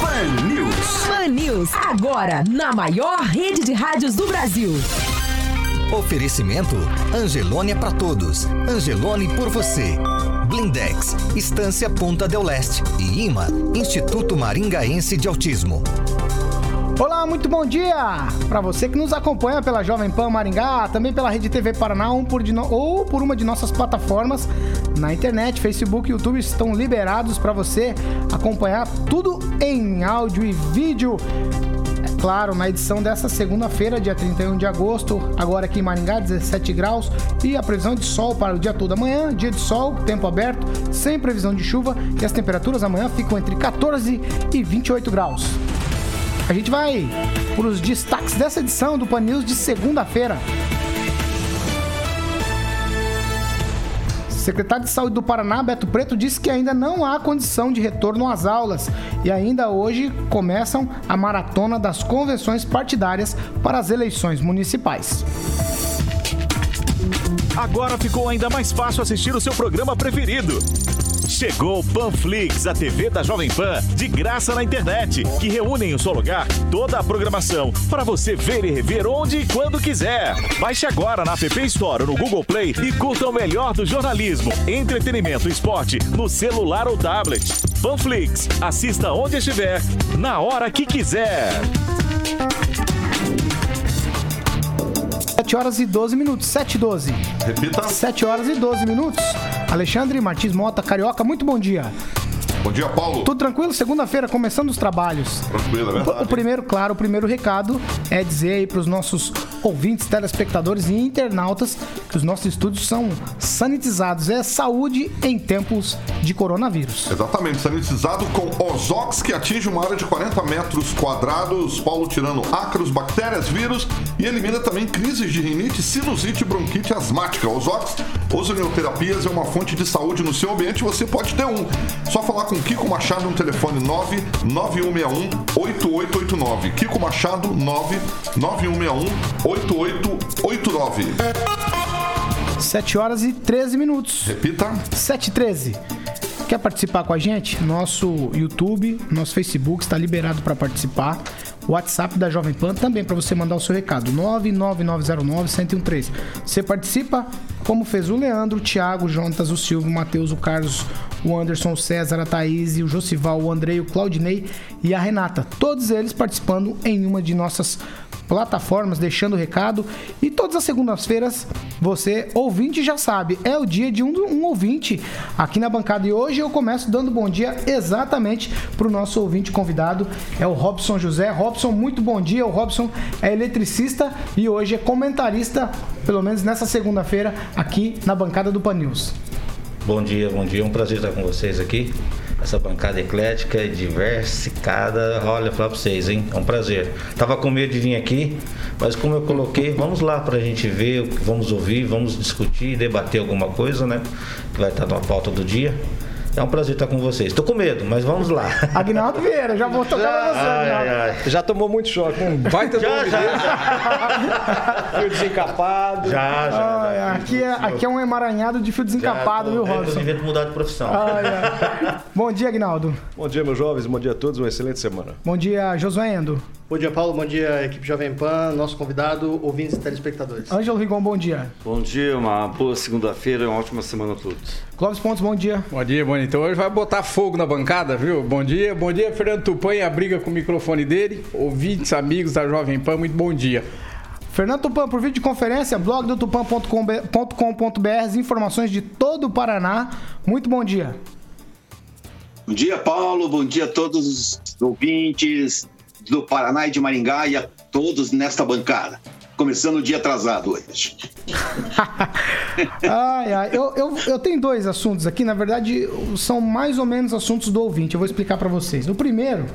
Pan News. Pan News, agora na maior rede de rádios do Brasil. Oferecimento Angelone é para todos. Angelone por você. Blindex, Estância Ponta del Leste e IMA, Instituto Maringaense de Autismo. Olá, muito bom dia para você que nos acompanha pela Jovem Pan Maringá, também pela Rede TV Paraná um por no... ou por uma de nossas plataformas na internet, Facebook e YouTube estão liberados para você acompanhar tudo em áudio e vídeo claro, na edição dessa segunda-feira, dia 31 de agosto, agora aqui em Maringá, 17 graus, e a previsão de sol para o dia todo amanhã, dia de sol, tempo aberto, sem previsão de chuva, e as temperaturas amanhã ficam entre 14 e 28 graus. A gente vai para os destaques dessa edição do Pan News de segunda-feira. secretário de Saúde do Paraná, Beto Preto, disse que ainda não há condição de retorno às aulas e ainda hoje começam a maratona das convenções partidárias para as eleições municipais. Agora ficou ainda mais fácil assistir o seu programa preferido. Chegou o Panflix, a TV da Jovem Pan, de graça na internet, que reúne em um só lugar toda a programação para você ver e rever onde e quando quiser. Baixe agora na App Store ou no Google Play e curta o melhor do jornalismo, entretenimento e esporte no celular ou tablet. Panflix, assista onde estiver, na hora que quiser. 7 horas e 12 minutos. 7 e 12. Repita. 7 horas e 12 minutos. Alexandre Martins Mota, Carioca, muito bom dia. Bom dia, Paulo. Tudo tranquilo? Segunda-feira, começando os trabalhos. Tranquilo, é verdade. O primeiro, claro, o primeiro recado é dizer aí para os nossos ouvintes, telespectadores e internautas que os nossos estúdios são sanitizados. É saúde em tempos de coronavírus. Exatamente, sanitizado com Ozox, que atinge uma área de 40 metros quadrados, Paulo tirando ácaros, bactérias, vírus e elimina também crises de rinite, sinusite bronquite asmática. Ozox, ozonioterapias é uma fonte de saúde no seu ambiente você pode ter um. Só falar com Kiko Machado no telefone 99161 8889. Kiko Machado 99161 8889. 7 horas e 13 minutos. Repita. 7 e 13. Quer participar com a gente? Nosso YouTube, nosso Facebook está liberado para participar. WhatsApp da Jovem Pan também para você mandar o seu recado. 99909-1013. Você participa como fez o Leandro, o Thiago, o Jontas, o Silvio, o Matheus, o Carlos, o Anderson, o César, a Thaís, o Josival, o Andrei, o Claudinei e a Renata. Todos eles participando em uma de nossas plataformas, deixando o recado. E todas as segundas-feiras, você, ouvinte, já sabe, é o dia de um, um, ouvinte aqui na bancada. E hoje eu começo dando bom dia exatamente para o nosso ouvinte convidado, é o Robson José. Robson, muito bom dia. O Robson é eletricista e hoje é comentarista, pelo menos nessa segunda-feira, aqui na bancada do Pan News. Bom dia, bom dia. É um prazer estar com vocês aqui essa bancada eclética e diversificada. Olha, falar pra vocês, hein? É um prazer. Tava com medo de vir aqui, mas como eu coloquei, vamos lá pra gente ver, vamos ouvir, vamos discutir, debater alguma coisa, né? Que vai estar na pauta do dia. É um prazer estar com vocês. Tô com medo, mas vamos lá. Agnaldo Vieira, já vou tocar já, você, ai, ai. Já tomou muito choque. Um baita já, já. Fio desencapado. Já, já. Ai, já aqui, é, aqui é um emaranhado de fio desencapado, viu, Robson? Eu mudar de profissão. Ai, Bom dia, Agnaldo. Bom dia, meus jovens. Bom dia a todos. Uma excelente semana. Bom dia, Josué Endo. Bom dia, Paulo. Bom dia, equipe Jovem Pan, nosso convidado, ouvintes e telespectadores. Ângelo Rigon, bom dia. Bom dia, uma boa segunda-feira, uma ótima semana a todos. Clóvis Pontes, bom dia. Bom dia, bom dia. Então hoje vai botar fogo na bancada, viu? Bom dia, bom dia, Fernando Tupan e a briga com o microfone dele. Ouvintes, amigos da Jovem Pan, muito bom dia. Fernando Tupan, por videoconferência, blog do tupan.com.br, informações de todo o Paraná. Muito bom dia. Bom dia, Paulo. Bom dia a todos os ouvintes do Paraná e de Maringá e a todos nesta bancada. Começando o dia atrasado hoje. ai, ai. Eu, eu, eu tenho dois assuntos aqui, na verdade, são mais ou menos assuntos do ouvinte. Eu vou explicar para vocês. O primeiro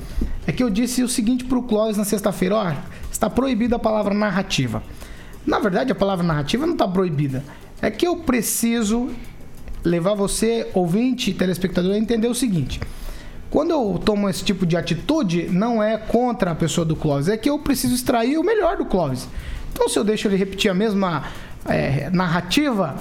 é que eu disse o seguinte pro Clóvis na sexta-feira: olha, está proibida a palavra narrativa. Na verdade, a palavra narrativa não está proibida. É que eu preciso levar você, ouvinte telespectador, a entender o seguinte. Quando eu tomo esse tipo de atitude, não é contra a pessoa do Clóvis, é que eu preciso extrair o melhor do Clóvis. Então, se eu deixo ele repetir a mesma é, narrativa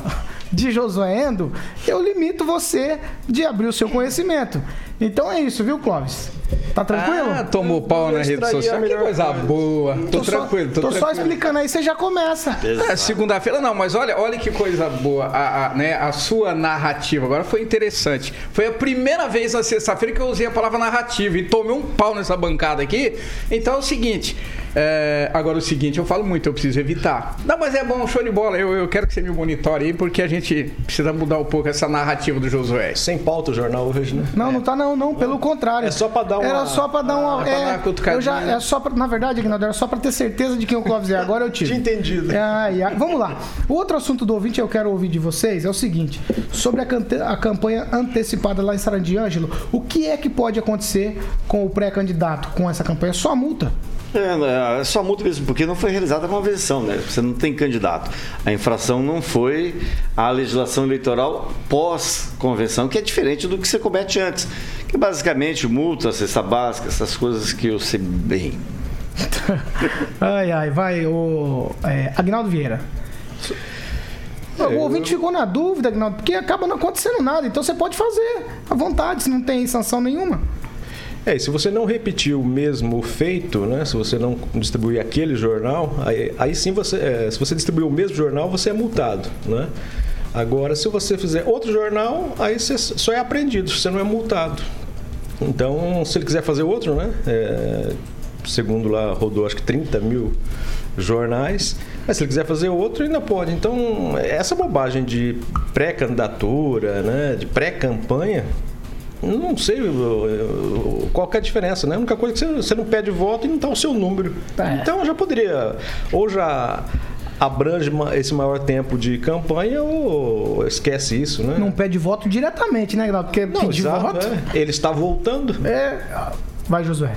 de Josué Endo, eu limito você de abrir o seu conhecimento. Então é isso, viu, Clóvis? Tá tranquilo? Ah, tomou pau na rede social. Que coisa boa. Tô, Tô só- tranquilo, tô, tô só tranquilo. explicando aí, você já começa. É, segunda-feira não, mas olha, olha que coisa boa. A, a, né, a sua narrativa agora foi interessante. Foi a primeira vez na sexta-feira que eu usei a palavra narrativa e tomei um pau nessa bancada aqui. Então é o seguinte. é, agora o seguinte, eu falo muito, eu preciso evitar. Não, mas é bom, show de bola. Eu, eu quero que você me monitore aí, porque a gente precisa mudar um pouco essa narrativa do Josué. Sem pauta o jornal hoje, né? Não, não tá não, não, pelo contrário. É só pra dar uma- Era só pra dar uma. Ah, pra dar uma é, eu já, é só pra, na verdade, Aguinaldo, era só pra ter certeza de quem o Clóvis é. Agora eu tive. Tinha entendido. Ai, ai. Vamos lá. O outro assunto do ouvinte que eu quero ouvir de vocês é o seguinte: sobre a, cante- a campanha antecipada lá em Sarandiângelo, o que é que pode acontecer com o pré-candidato com essa campanha? Só multa. É, né, é só multa mesmo, porque não foi realizada a convenção, né? Você não tem candidato. A infração não foi a legislação eleitoral pós-convenção, que é diferente do que você comete antes. Que basicamente multa, cesta básica, essas coisas que eu sei bem. Ai, ai, vai, o é, Agnaldo Vieira. o ouvinte ficou na dúvida, Agnaldo, porque acaba não acontecendo nada. Então você pode fazer à vontade, se não tem sanção nenhuma. É, e se você não repetir o mesmo feito, né? Se você não distribuir aquele jornal, aí, aí sim você. é, se você distribuir o mesmo jornal, você é multado, né? Agora, se você fizer outro jornal, aí você só é apreendido, você não é multado. Então, se ele quiser fazer outro, né? é, segundo lá, rodou acho que 30 mil jornais. Mas se ele quiser fazer outro, ainda pode. Então, essa bobagem de pré-candidatura, né? De pré-campanha, não sei qual é a diferença, né? A única coisa é que você, você não pede voto e não está o seu número. Então já poderia, ou já abrange esse maior tempo de campanha ou esquece isso, né? Não pede voto diretamente, né, Agnaldo? Porque Não, exato, voto. é. Ele está voltando. É. Vai, Josué.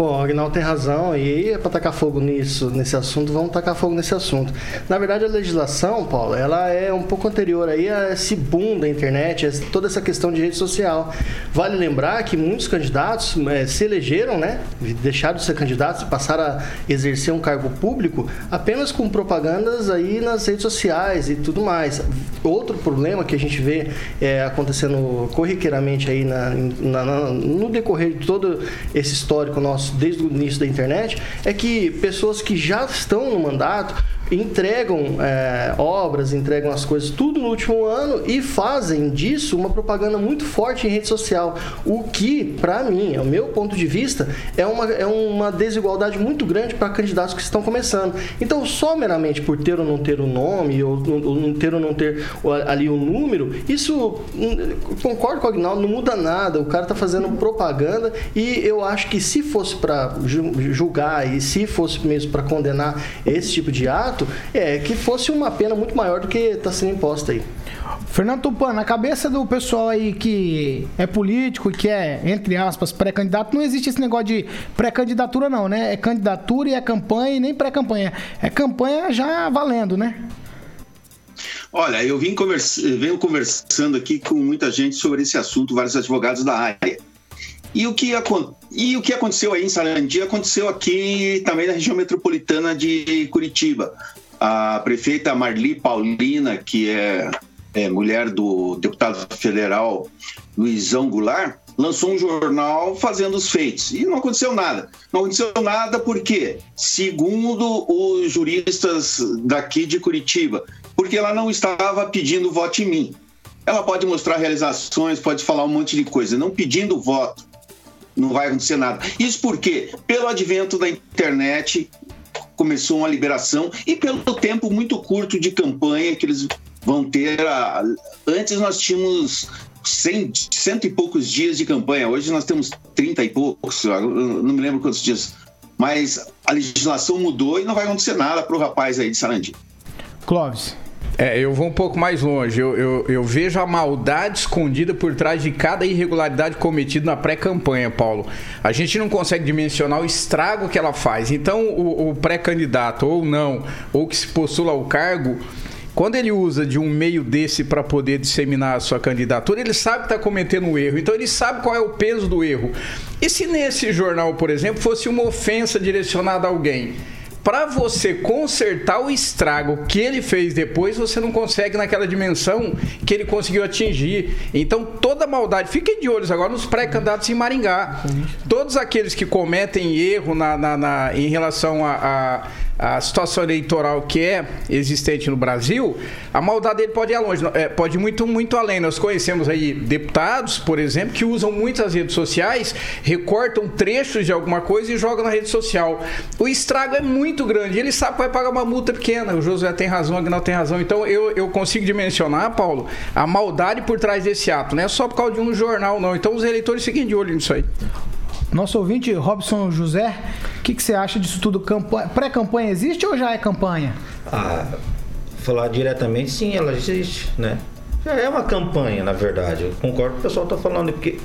Bom, o Agnaldo tem razão, e é para tacar fogo nisso, nesse assunto, vamos tacar fogo nesse assunto. Na verdade, a legislação, Paulo, ela é um pouco anterior aí a esse boom da internet, a toda essa questão de rede social. Vale lembrar que muitos candidatos eh, se elegeram, né, deixaram de ser candidatos e passaram a exercer um cargo público apenas com propagandas aí nas redes sociais e tudo mais. Outro problema que a gente vê eh, acontecendo corriqueiramente aí na- na- na- no decorrer de todo esse histórico nosso desde o início da internet é que pessoas que já estão no mandato entregam eh, obras, entregam as coisas tudo no último ano e fazem disso uma propaganda muito forte em rede social. O que, para mim, é o meu ponto de vista, é uma, é uma desigualdade muito grande para candidatos que estão começando. Então, só meramente por ter ou não ter o nome, ou, ou não ter ou não ter ali o número, isso, hum, concordo com o Agnaldo, não muda nada. O cara tá fazendo propaganda e eu acho que se fosse para julgar e se fosse mesmo para condenar esse tipo de ato, é que fosse uma pena muito maior do que está sendo imposta aí. Fernando Tupan, na cabeça do pessoal aí que é político e que é, entre aspas, pré-candidato, não existe esse negócio de pré-candidatura, não, né? É candidatura e é campanha e nem pré-campanha. É campanha já valendo, né? Olha, eu vim conversa- venho conversando aqui com muita gente sobre esse assunto, vários advogados da área. E o que, acon- e o que aconteceu aí em Sarandi aconteceu aqui também na região metropolitana de Curitiba. A prefeita Marli Paulina, que é, é mulher do deputado federal Luizão Goulart, lançou um jornal fazendo os feitos. E não aconteceu nada. Não aconteceu nada porque, segundo os juristas daqui de Curitiba, porque ela não estava pedindo voto em mim. Ela pode mostrar realizações, pode falar um monte de coisa, não pedindo voto não vai acontecer nada. Isso porque, pelo advento da internet, começou uma liberação e pelo tempo muito curto de campanha que eles vão ter. a- Antes nós tínhamos 100, cento e poucos dias de campanha, hoje nós temos 30 e poucos, não me lembro quantos dias. Mas a legislação mudou e não vai acontecer nada para o rapaz aí de Sarandi. Clóvis. É, eu vou um pouco mais longe. Eu, eu, eu, vejo a maldade escondida por trás de cada irregularidade cometida na pré-campanha, Paulo. A gente não consegue dimensionar o estrago que ela faz. Então, o, o pré-candidato, ou não, ou que se postula ao cargo, quando ele usa de um meio desse para poder disseminar a sua candidatura, ele sabe que está cometendo um erro. Então ele sabe qual é o peso do erro. E se nesse jornal, por exemplo, fosse uma ofensa direcionada a alguém? Para você consertar o estrago que ele fez depois, você não consegue naquela dimensão que ele conseguiu atingir. Então, toda maldade, fiquem de olhos agora nos pré-candidatos em Maringá. Todos aqueles que cometem erro na, na, na em relação a, a a situação eleitoral que é existente no Brasil, a maldade dele pode ir longe, é, pode ir muito, muito além. Nós conhecemos aí deputados, por exemplo, que usam muitas redes sociais, recortam trechos de alguma coisa e jogam na rede social. O estrago é muito grande. Ele sabe que vai pagar uma multa pequena. O Josué tem razão, o Agnaldo tem razão. Então eu, eu consigo dimensionar, Paulo, a maldade por trás desse ato. Não é só por causa de um jornal, não. Então os eleitores fiquem de olho nisso aí. Nosso ouvinte, Robson José, o que, que, você acha disso tudo? Pré-campanha existe ou já é campanha? Ah, falar diretamente, sim, ela existe, né? Já é uma campanha, na verdade. Eu concordo com o pessoal está falando, porque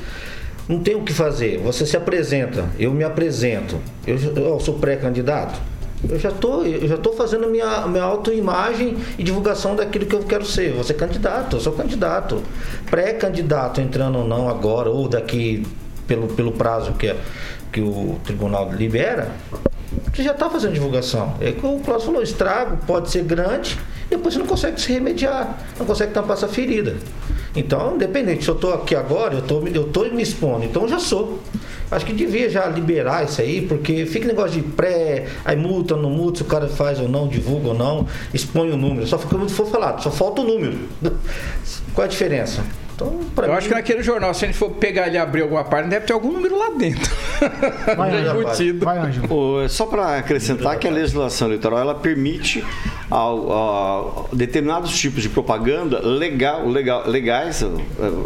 não tem o que fazer. Você se apresenta, eu me apresento. Eu, eu sou pré-candidato. Eu já tô, eu já tô fazendo minha, minha autoimagem e divulgação daquilo que eu quero ser. Você é candidato, eu sou candidato. Pré-candidato entrando ou não agora, ou daqui pelo, pelo prazo que, é, que o tribunal libera, você já está fazendo divulgação. É que o Cláudio falou, estrago pode ser grande, depois você não consegue se remediar, não consegue tampar essa ferida. Então, independente, se eu estou aqui agora, eu estou eu tô me expondo, então eu já sou. Acho que devia já liberar isso aí, porque fica negócio de pré, aí multa, não multa, se o cara faz ou não, divulga ou não, expõe o número. Só fica muito for falado, só falta o número. Qual a diferença? Então, eu mim... acho que naquele jornal, se a gente for pegar e abrir alguma parte, deve ter algum número lá dentro. Vai, embutido. Vai, Vai, Só para acrescentar que a legislação eleitoral ela permite ao, ao, determinados tipos de propaganda legal, legal, legais,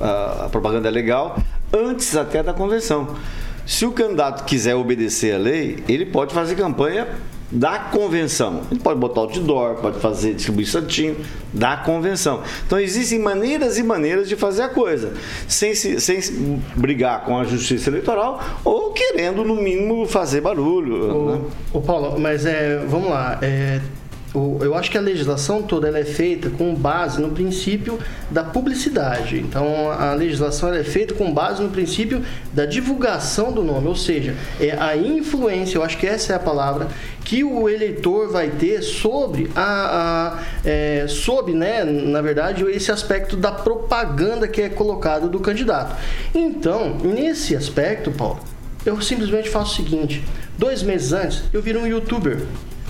a, a propaganda é legal, antes até da convenção. Se o candidato quiser obedecer à lei, ele pode fazer campanha da convenção. Ele pode botar outdoor, pode fazer distribuir santinho da convenção. Então existem maneiras e maneiras de fazer a coisa, sem se, sem se brigar com a justiça eleitoral ou querendo no mínimo fazer barulho. O, né? o Paulo, mas é, vamos lá, é, eu acho que a legislação toda ela é feita com base no princípio da publicidade. Então, a legislação é feita com base no princípio da divulgação do nome, ou seja, é a influência, eu acho que essa é a palavra, que o eleitor vai ter sobre a, a é, sobre, né, na verdade, esse aspecto da propaganda que é colocada do candidato. Então, nesse aspecto, Paulo, eu simplesmente faço o seguinte: dois meses antes, eu viro um youtuber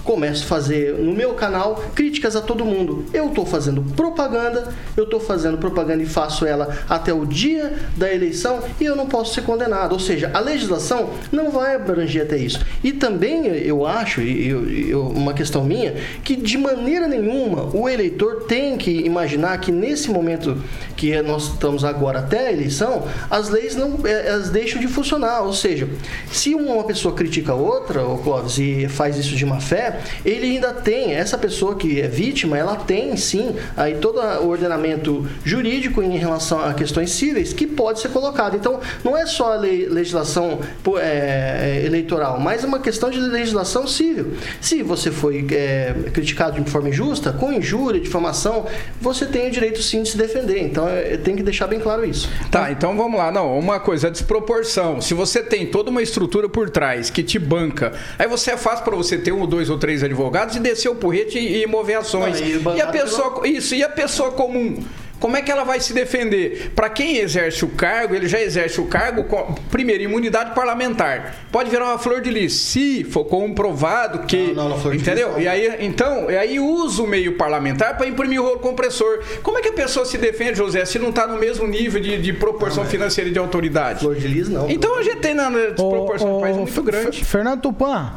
começo a fazer no meu canal críticas a todo mundo. Eu estou fazendo propaganda, eu estou fazendo propaganda e faço ela até o dia da eleição e eu não posso ser condenado. Ou seja, a legislação não vai abranger até isso. E também eu acho, eu, uma questão minha, que de maneira nenhuma o eleitor tem que imaginar que nesse momento que nós estamos agora até a eleição, as leis não é, elas deixam de funcionar. Ou seja, se uma pessoa critica a outra, o Clóvis, e faz isso de má fé, ele ainda tem, essa pessoa que é vítima, ela tem sim aí todo o ordenamento jurídico em relação a questões cíveis que pode ser colocado. Então, não é só a lei, legislação é, eleitoral, mas é uma questão de legislação civil. Se você foi é, criticado de forma injusta, com injúria, difamação, você tem o direito sim de se defender. Então, é, tem que deixar bem claro isso. Tá, então vamos lá. Não, uma coisa, a desproporção. Se você tem toda uma estrutura por trás que te banca, aí você é fácil para você ter um, dois ou três advogados e descer o porrete e, e mover ações. Não, e, e a pessoa, isso, e a pessoa comum como é que ela vai se defender? Para quem exerce o cargo, ele já exerce o cargo com, primeiro, imunidade parlamentar. Pode virar uma flor de lis, se for comprovado que. Não, não, flor entendeu? De lis, e aí, então, e aí usa o meio parlamentar para imprimir o rolo compressor. Como é que a pessoa se defende, José, se não está no mesmo nível de, de proporção não, financeira e de autoridade? Flor de lis, não. Então a gente tem na desproporção do país muito grande. Fernando Tupan,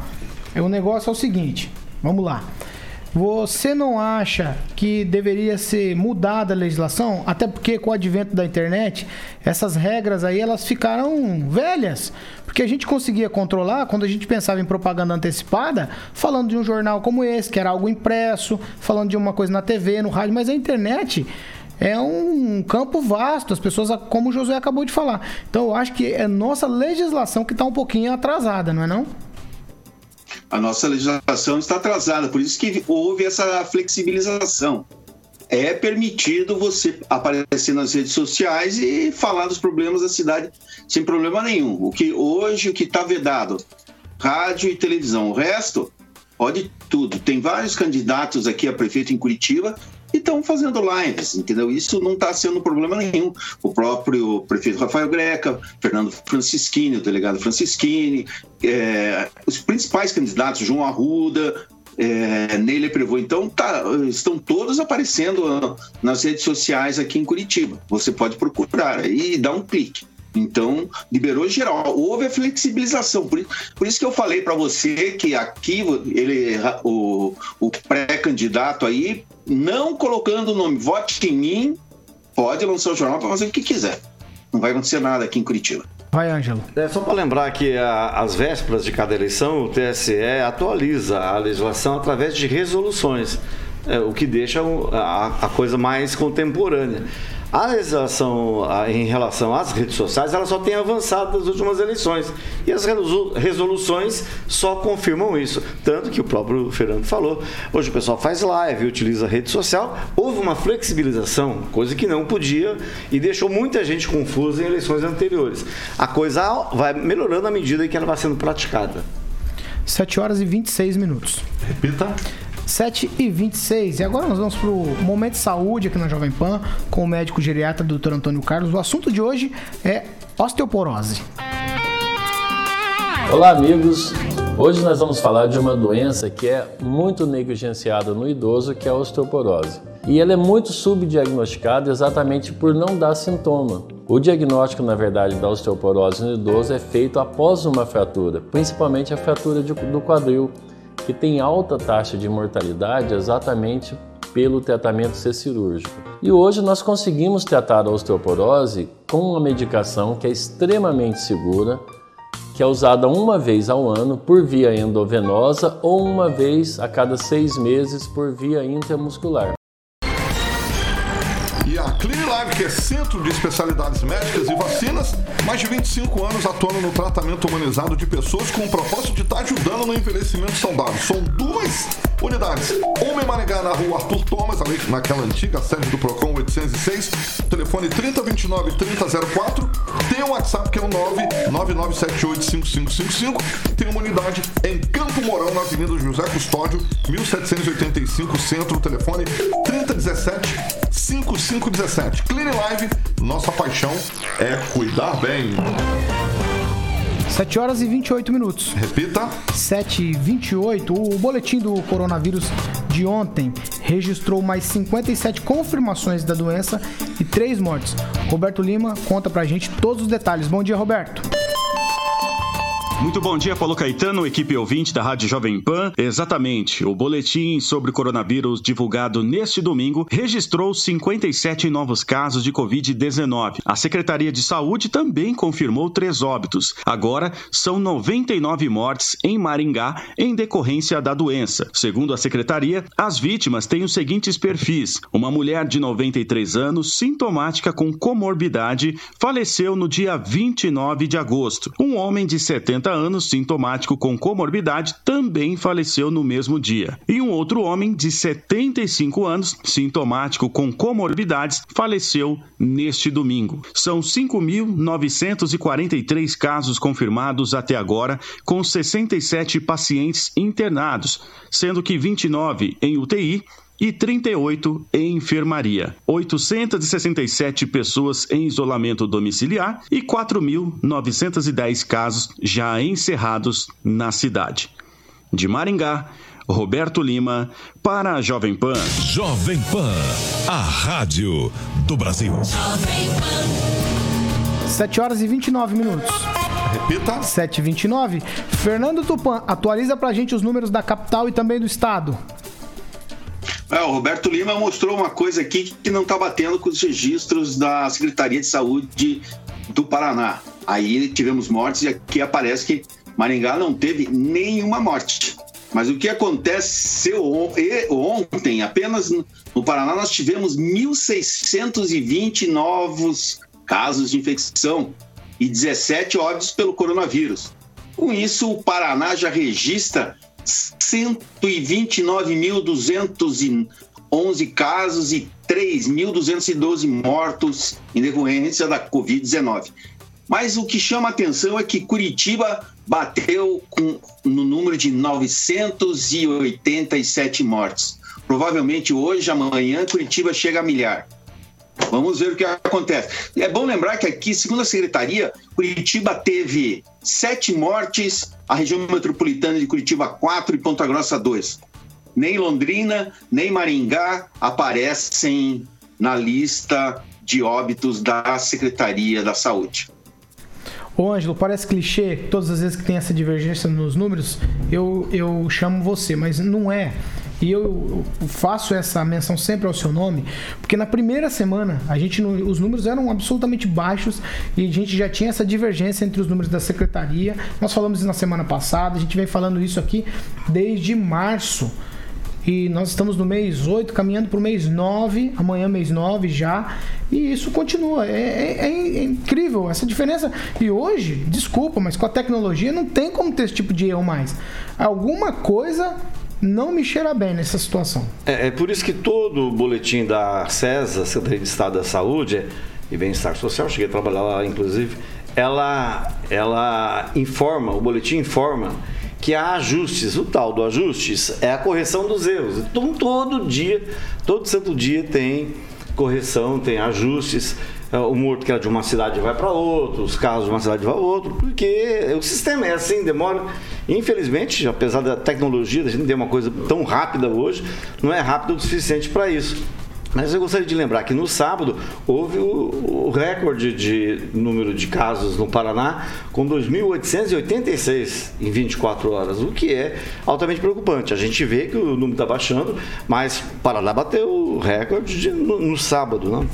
o negócio é o seguinte. Vamos lá. Você não acha que deveria ser mudada a legislação? Até porque com o advento da internet, essas regras aí elas ficaram velhas. Porque a gente conseguia controlar quando a gente pensava em propaganda antecipada, falando de um jornal como esse, que era algo impresso, falando de uma coisa na TV, no rádio, mas a internet é um campo vasto, as pessoas, como o José acabou de falar. Então eu acho que é nossa legislação que está um pouquinho atrasada, não é não? A nossa legislação está atrasada, por isso que houve essa flexibilização. É permitido você aparecer nas redes sociais e falar dos problemas da cidade sem problema nenhum. O que hoje o que está vedado, rádio e televisão. O resto pode tudo. Tem vários candidatos aqui a prefeito em Curitiba e estão fazendo lives, entendeu? Isso não está sendo problema nenhum. O próprio prefeito Rafael Greca, Fernando Francischini, o delegado Francischini, é, os principais candidatos, João Arruda, é, Neile Prevô. Então, tá, estão todos aparecendo nas redes sociais aqui em Curitiba. Você pode procurar e dar um clique. Então, liberou geral. Houve a flexibilização. Por, por isso que eu falei para você que aqui ele, o, o pré-candidato aí, não colocando o nome vote em mim, pode lançar o jornal para fazer o que quiser. Não vai acontecer nada aqui em Curitiba. Vai, Ângelo. É só para lembrar que às vésperas de cada eleição, o TSE atualiza a legislação através de resoluções, é, o que deixa a, a coisa mais contemporânea. A legislação em relação às redes sociais, ela só tem avançado nas últimas eleições. E as resoluções só confirmam isso. Tanto que o próprio Fernando falou, hoje o pessoal faz live, utiliza rede social. Houve uma flexibilização, coisa que não podia e deixou muita gente confusa em eleições anteriores. A coisa vai melhorando à medida que ela vai sendo praticada. 7 horas e 26 minutos. Repita. 7 e 26 E agora nós vamos para o Momento de Saúde aqui na Jovem Pan com o médico geriatra Dr. Antônio Carlos. O assunto de hoje é osteoporose. Olá, amigos. Hoje nós vamos falar de uma doença que é muito negligenciada no idoso, que é a osteoporose. E ela é muito subdiagnosticada exatamente por não dar sintoma. O diagnóstico, na verdade, da osteoporose no idoso é feito após uma fratura, principalmente a fratura do quadril que tem alta taxa de mortalidade exatamente pelo tratamento ser cirúrgico. E hoje nós conseguimos tratar a osteoporose com uma medicação que é extremamente segura, que é usada uma vez ao ano por via endovenosa ou uma vez a cada seis meses por via intramuscular. Que é centro de especialidades médicas e vacinas, mais de 25 anos atuando no tratamento humanizado de pessoas com o propósito de estar ajudando no envelhecimento saudável. São duas unidades. Uma em Maringá, na rua Arthur Thomas, ali naquela antiga sede do Procon 806, telefone 3029-3004. Tem o um WhatsApp que é o 999785555. Tem uma unidade em Campo Mourão, na Avenida José Custódio, 1785, Centro, telefone 3017 5517. Clean Live, nossa paixão é cuidar bem. 7 horas e 28 minutos. Repita. 7 e 28. O boletim do coronavírus de ontem registrou mais 57 confirmações da doença e 3 mortes. Roberto Lima conta pra gente todos os detalhes. Bom dia, Roberto. Muito bom dia, Paulo Caetano, equipe ouvinte da Rádio Jovem Pan. Exatamente, o boletim sobre coronavírus divulgado neste domingo registrou 57 novos casos de Covid-19. A Secretaria de Saúde também confirmou três óbitos. Agora, são 99 mortes em Maringá em decorrência da doença. Segundo a Secretaria, as vítimas têm os seguintes perfis. Uma mulher de 93 anos, sintomática com comorbidade, faleceu no dia 29 de agosto. Um homem de 70 anos, sintomático com comorbidade, também faleceu no mesmo dia. E um outro homem de 75 anos, sintomático com comorbidades, faleceu neste domingo. São 5.943 casos confirmados até agora, com 67 pacientes internados, sendo que 29 em UTI e 38 em enfermaria. 867 pessoas em isolamento domiciliar e 4.910 casos já encerrados na cidade. De Maringá, Roberto Lima, para a Jovem Pan. Jovem Pan, a rádio do Brasil. 7 horas e 29 minutos. Repita. 7 e 29. Fernando Tupan, atualiza pra gente os números da capital e também do estado. É, o Roberto Lima mostrou uma coisa aqui que não está batendo com os registros da Secretaria de Saúde do Paraná. Aí tivemos mortes e aqui aparece que Maringá não teve nenhuma morte. Mas o que aconteceu ontem, apenas no Paraná, nós tivemos 1.620 novos casos de infecção e 17 óbitos pelo coronavírus. Com isso, o Paraná já registra 129.211 casos e 3.212 mortos em decorrência da Covid-19. Mas o que chama atenção é que Curitiba bateu com, no número de 987 mortes. Provavelmente hoje, amanhã, Curitiba chega a milhar. Vamos ver o que acontece. É bom lembrar que aqui, segundo a secretaria, Curitiba teve sete mortes, a região metropolitana de Curitiba quatro e Ponta Grossa dois. Nem Londrina, nem Maringá aparecem na lista de óbitos da Secretaria da Saúde. Ô Ângelo, parece clichê, todas as vezes que tem essa divergência nos números, eu, eu chamo você, mas não é. E eu faço essa menção sempre ao seu nome, porque na primeira semana a gente os números eram absolutamente baixos e a gente já tinha essa divergência entre os números da secretaria. Nós falamos isso na semana passada, a gente vem falando isso aqui desde março. E nós estamos no mês 8, caminhando para o mês 9, amanhã mês 9 já. E isso continua. É, é, é, incrível essa diferença. E hoje, desculpa, mas com a tecnologia não tem como ter esse tipo de erro mais. Alguma coisa não me cheira bem nessa situação. É, é por isso que todo o boletim da CESA, Secretaria de Estado da Saúde e Bem-Estar Social, cheguei a trabalhar lá inclusive, ela, ela informa, o boletim informa que há ajustes. O tal do ajustes é a correção dos erros. Então, todo dia, todo santo dia tem correção, tem ajustes. É, o morto que era de uma cidade vai para outra, os carros de uma cidade vai para outra, porque o sistema é assim, demora. Infelizmente, apesar da tecnologia, da gente ter uma coisa tão rápida hoje, não é rápido o suficiente para isso. Mas eu gostaria de lembrar que no sábado houve o, o recorde de número de casos no Paraná com 2.886 em 24 horas, o que é altamente preocupante. A gente vê que o número está baixando, mas o Paraná bateu o recorde de, no, no sábado, né?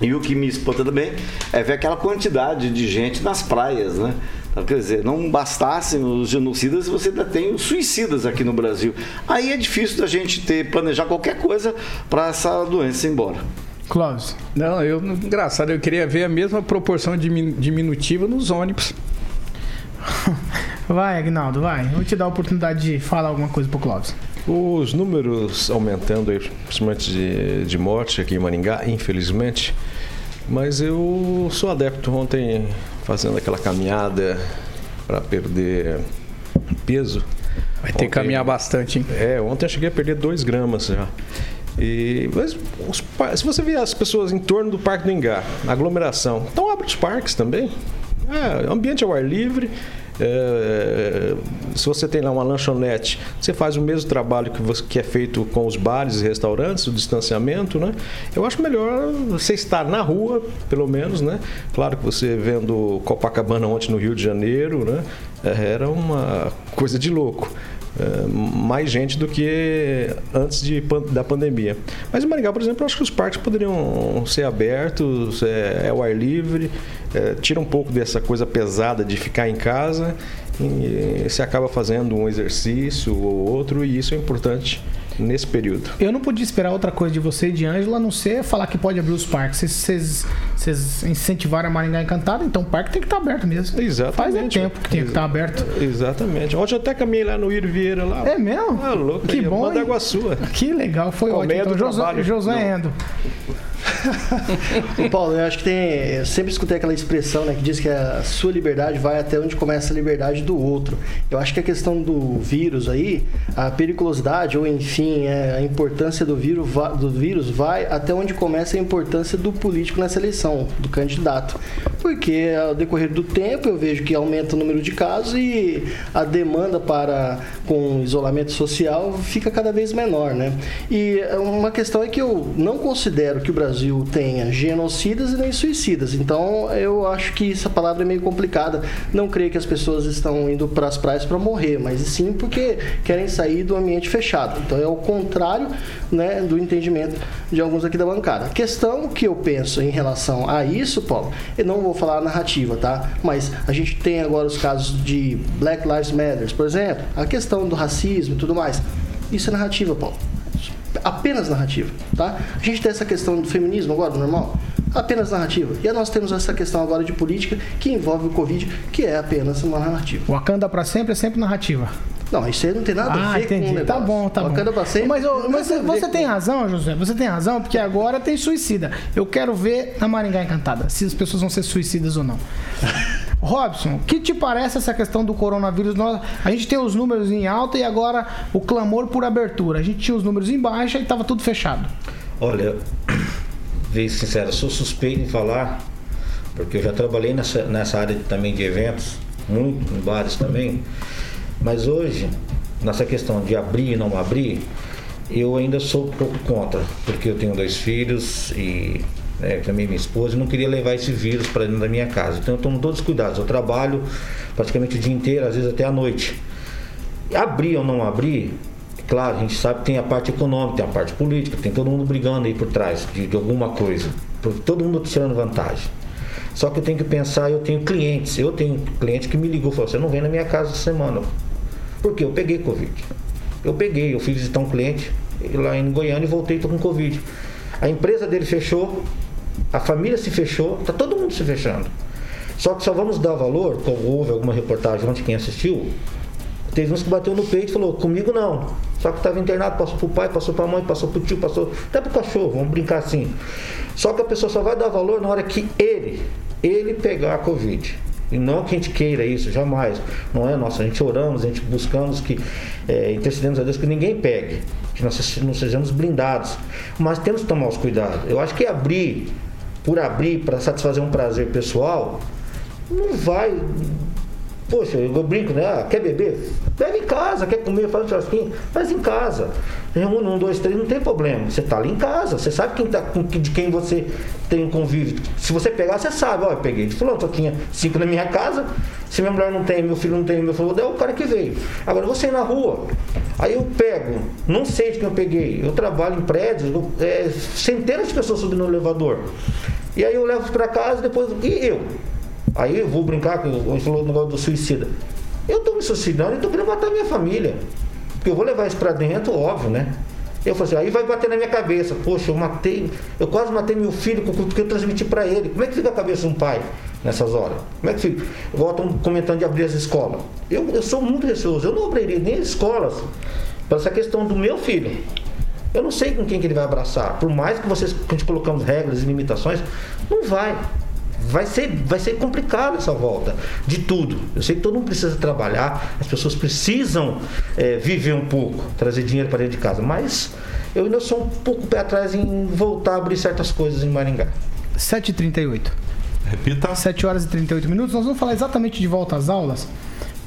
E o que me espanta também é ver aquela quantidade de gente nas praias, né? Então, quer dizer, não bastassem os genocidas, você ainda tem os suicidas aqui no Brasil. Aí é difícil da gente ter, planejar qualquer coisa para essa doença ir embora. Clóvis. Não, eu, engraçado, eu queria ver a mesma proporção diminutiva nos ônibus. Vai, Agnaldo, vai. Vou te dar a oportunidade de falar alguma coisa pro Clóvis. Os números aumentando, aí, principalmente de, de morte aqui em Maringá, infelizmente. Mas eu sou adepto. Ontem fazendo aquela caminhada para perder peso. Vai ter que caminhar bastante, hein? É, ontem eu cheguei a perder 2 gramas já. E, mas os, se você vê as pessoas em torno do Parque do Ingá, aglomeração, então abre os parques também. É, ambiente ao ar livre, é, se você tem lá uma lanchonete, você faz o mesmo trabalho que, você, que é feito com os bares e restaurantes, o distanciamento, né? Eu acho melhor você estar na rua, pelo menos, né? Claro que você vendo Copacabana ontem no Rio de Janeiro, né? É, era uma coisa de louco. É, mais gente do que antes de, da pandemia. Mas em Maringá, por exemplo, eu acho que os parques poderiam ser abertos, é, é o ar livre, é, tira um pouco dessa coisa pesada de ficar em casa e se acaba fazendo um exercício ou outro, e isso é importante nesse período. Eu não podia esperar outra coisa de você e de Ângela, a não ser falar que pode abrir os parques. Vocês, vocês incentivaram a Maringá Encantada, então o parque tem que estar aberto mesmo. Exatamente. Faz um tempo que tem que estar aberto. Exatamente. Ontem eu até caminhei lá no Ir Vieira lá. É mesmo? Ah, louco. Que bom. Manda água sua. Que legal, foi ótimo. Então, José, José Endo. Paulo, eu acho que tem. Eu sempre escutei aquela expressão né, que diz que a sua liberdade vai até onde começa a liberdade do outro. Eu acho que a questão do vírus aí, a periculosidade, ou enfim, é, a importância do vírus, do vírus vai até onde começa a importância do político nessa eleição, do candidato. Porque ao decorrer do tempo eu vejo que aumenta o número de casos e a demanda para com isolamento social fica cada vez menor, né? E uma questão é que eu não considero que o Brasil Brasil tenha genocidas e nem suicidas. Então, eu acho que essa palavra é meio complicada. Não creio que as pessoas estão indo para as praias para morrer, mas sim porque querem sair do ambiente fechado. Então, é o contrário né, do entendimento de alguns aqui da bancada. A questão que eu penso em relação a isso, Paulo, eu não vou falar a narrativa, tá? Mas a gente tem agora os casos de Black Lives Matter, por exemplo, a questão do racismo e tudo mais. Isso é narrativa, Paulo. Apenas narrativa, tá? A gente tem essa questão do feminismo agora, normal. Apenas narrativa. E nós temos essa questão agora de política que envolve o Covid, que é apenas uma narrativa. O Wakanda para sempre é sempre narrativa. Não, isso aí não tem nada ah, a ver entendi. com o negócio. Tá bom, tá Wakanda bom. pra sempre, mas mas você com- tem razão, José. Você tem razão, porque agora tem suicida. Eu quero ver a Maringá Encantada, se as pessoas vão ser suicidas ou não. Robson, que te parece essa questão do coronavírus? Nós, a gente tem os números em alta e agora o clamor por abertura. A gente tinha os números em baixa e estava tudo fechado. Olha, vejo sincero, sou suspeito em falar, porque eu já trabalhei nessa, nessa área também de eventos, muito em bares também, mas hoje, nessa questão de abrir e não abrir, eu ainda sou um pouco contra, porque eu tenho dois filhos e né, também minha esposa, não queria levar esse vírus para dentro da minha casa. Então eu tomo todos os cuidados. Eu trabalho praticamente o dia inteiro, às vezes até a noite. Abrir ou não abrir, claro, a gente sabe que tem a parte econômica, tem a parte política, tem todo mundo brigando aí por trás de, de alguma coisa. Todo mundo tirando vantagem. Só que eu tenho que pensar, eu tenho clientes, eu tenho cliente que me ligou e falou, você não vem na minha casa essa semana. Porque eu peguei Covid. Eu peguei, eu fui visitar um cliente lá em Goiânia e voltei tô com Covid. A empresa dele fechou, a família se fechou, tá todo mundo se fechando. Só que só vamos dar valor, como houve alguma reportagem ontem, quem assistiu, Teve uns que bateu no peito e falou, comigo não. Só que estava internado, passou pro pai, passou pra mãe, passou pro tio, passou até pro cachorro, vamos brincar assim. Só que a pessoa só vai dar valor na hora que ele, ele pegar a Covid. E não que a gente queira isso, jamais. Não é nossa, a gente oramos, a gente buscamos que, é, intercedemos a Deus que ninguém pegue, que nós não sejamos blindados. Mas temos que tomar os cuidados. Eu acho que abrir, por abrir, para satisfazer um prazer pessoal, não vai. Poxa, eu brinco, né? Ah, quer beber? Bebe em casa, quer comer, faz um churrasquinho, faz em casa. Reúne um, dois, três, não tem problema. Você tá ali em casa, você sabe quem tá, com- de quem você tem um convívio. Se você pegar, você sabe, eu peguei de fulano, só tinha cinco na minha casa. Se minha mulher não tem, meu filho não tem, meu filho é o cara que veio. Agora você ir na rua, aí eu pego, não sei de quem eu peguei. Eu trabalho em prédios, eu- é, centenas de pessoas subindo no elevador. E aí eu levo para casa, depois. E eu? Aí eu vou brincar com o negócio do suicida. Eu tô me suicidando e tô querendo matar minha família. Porque eu vou levar isso pra dentro, óbvio, né? Eu falei assim, aí vai bater na minha cabeça. Poxa, eu matei, eu quase matei meu filho porque eu transmiti pra ele. Como é que fica a cabeça de um pai nessas horas? Como é que fica? Estão comentando de abrir as escolas. Eu, eu sou muito receoso, eu não abriria nem as escolas para essa questão do meu filho. Eu não sei com quem que ele vai abraçar. Por mais que vocês que colocamos regras e limitações, não vai. Vai ser, vai ser complicado essa volta de tudo. Eu sei que todo mundo precisa trabalhar, as pessoas precisam eh, viver um pouco, trazer dinheiro para dentro de casa, mas eu ainda sou um pouco pé atrás em voltar a abrir certas coisas em Maringá. 7h38. Repita. 7 horas e 38 minutos. Nós vamos falar exatamente de volta às aulas,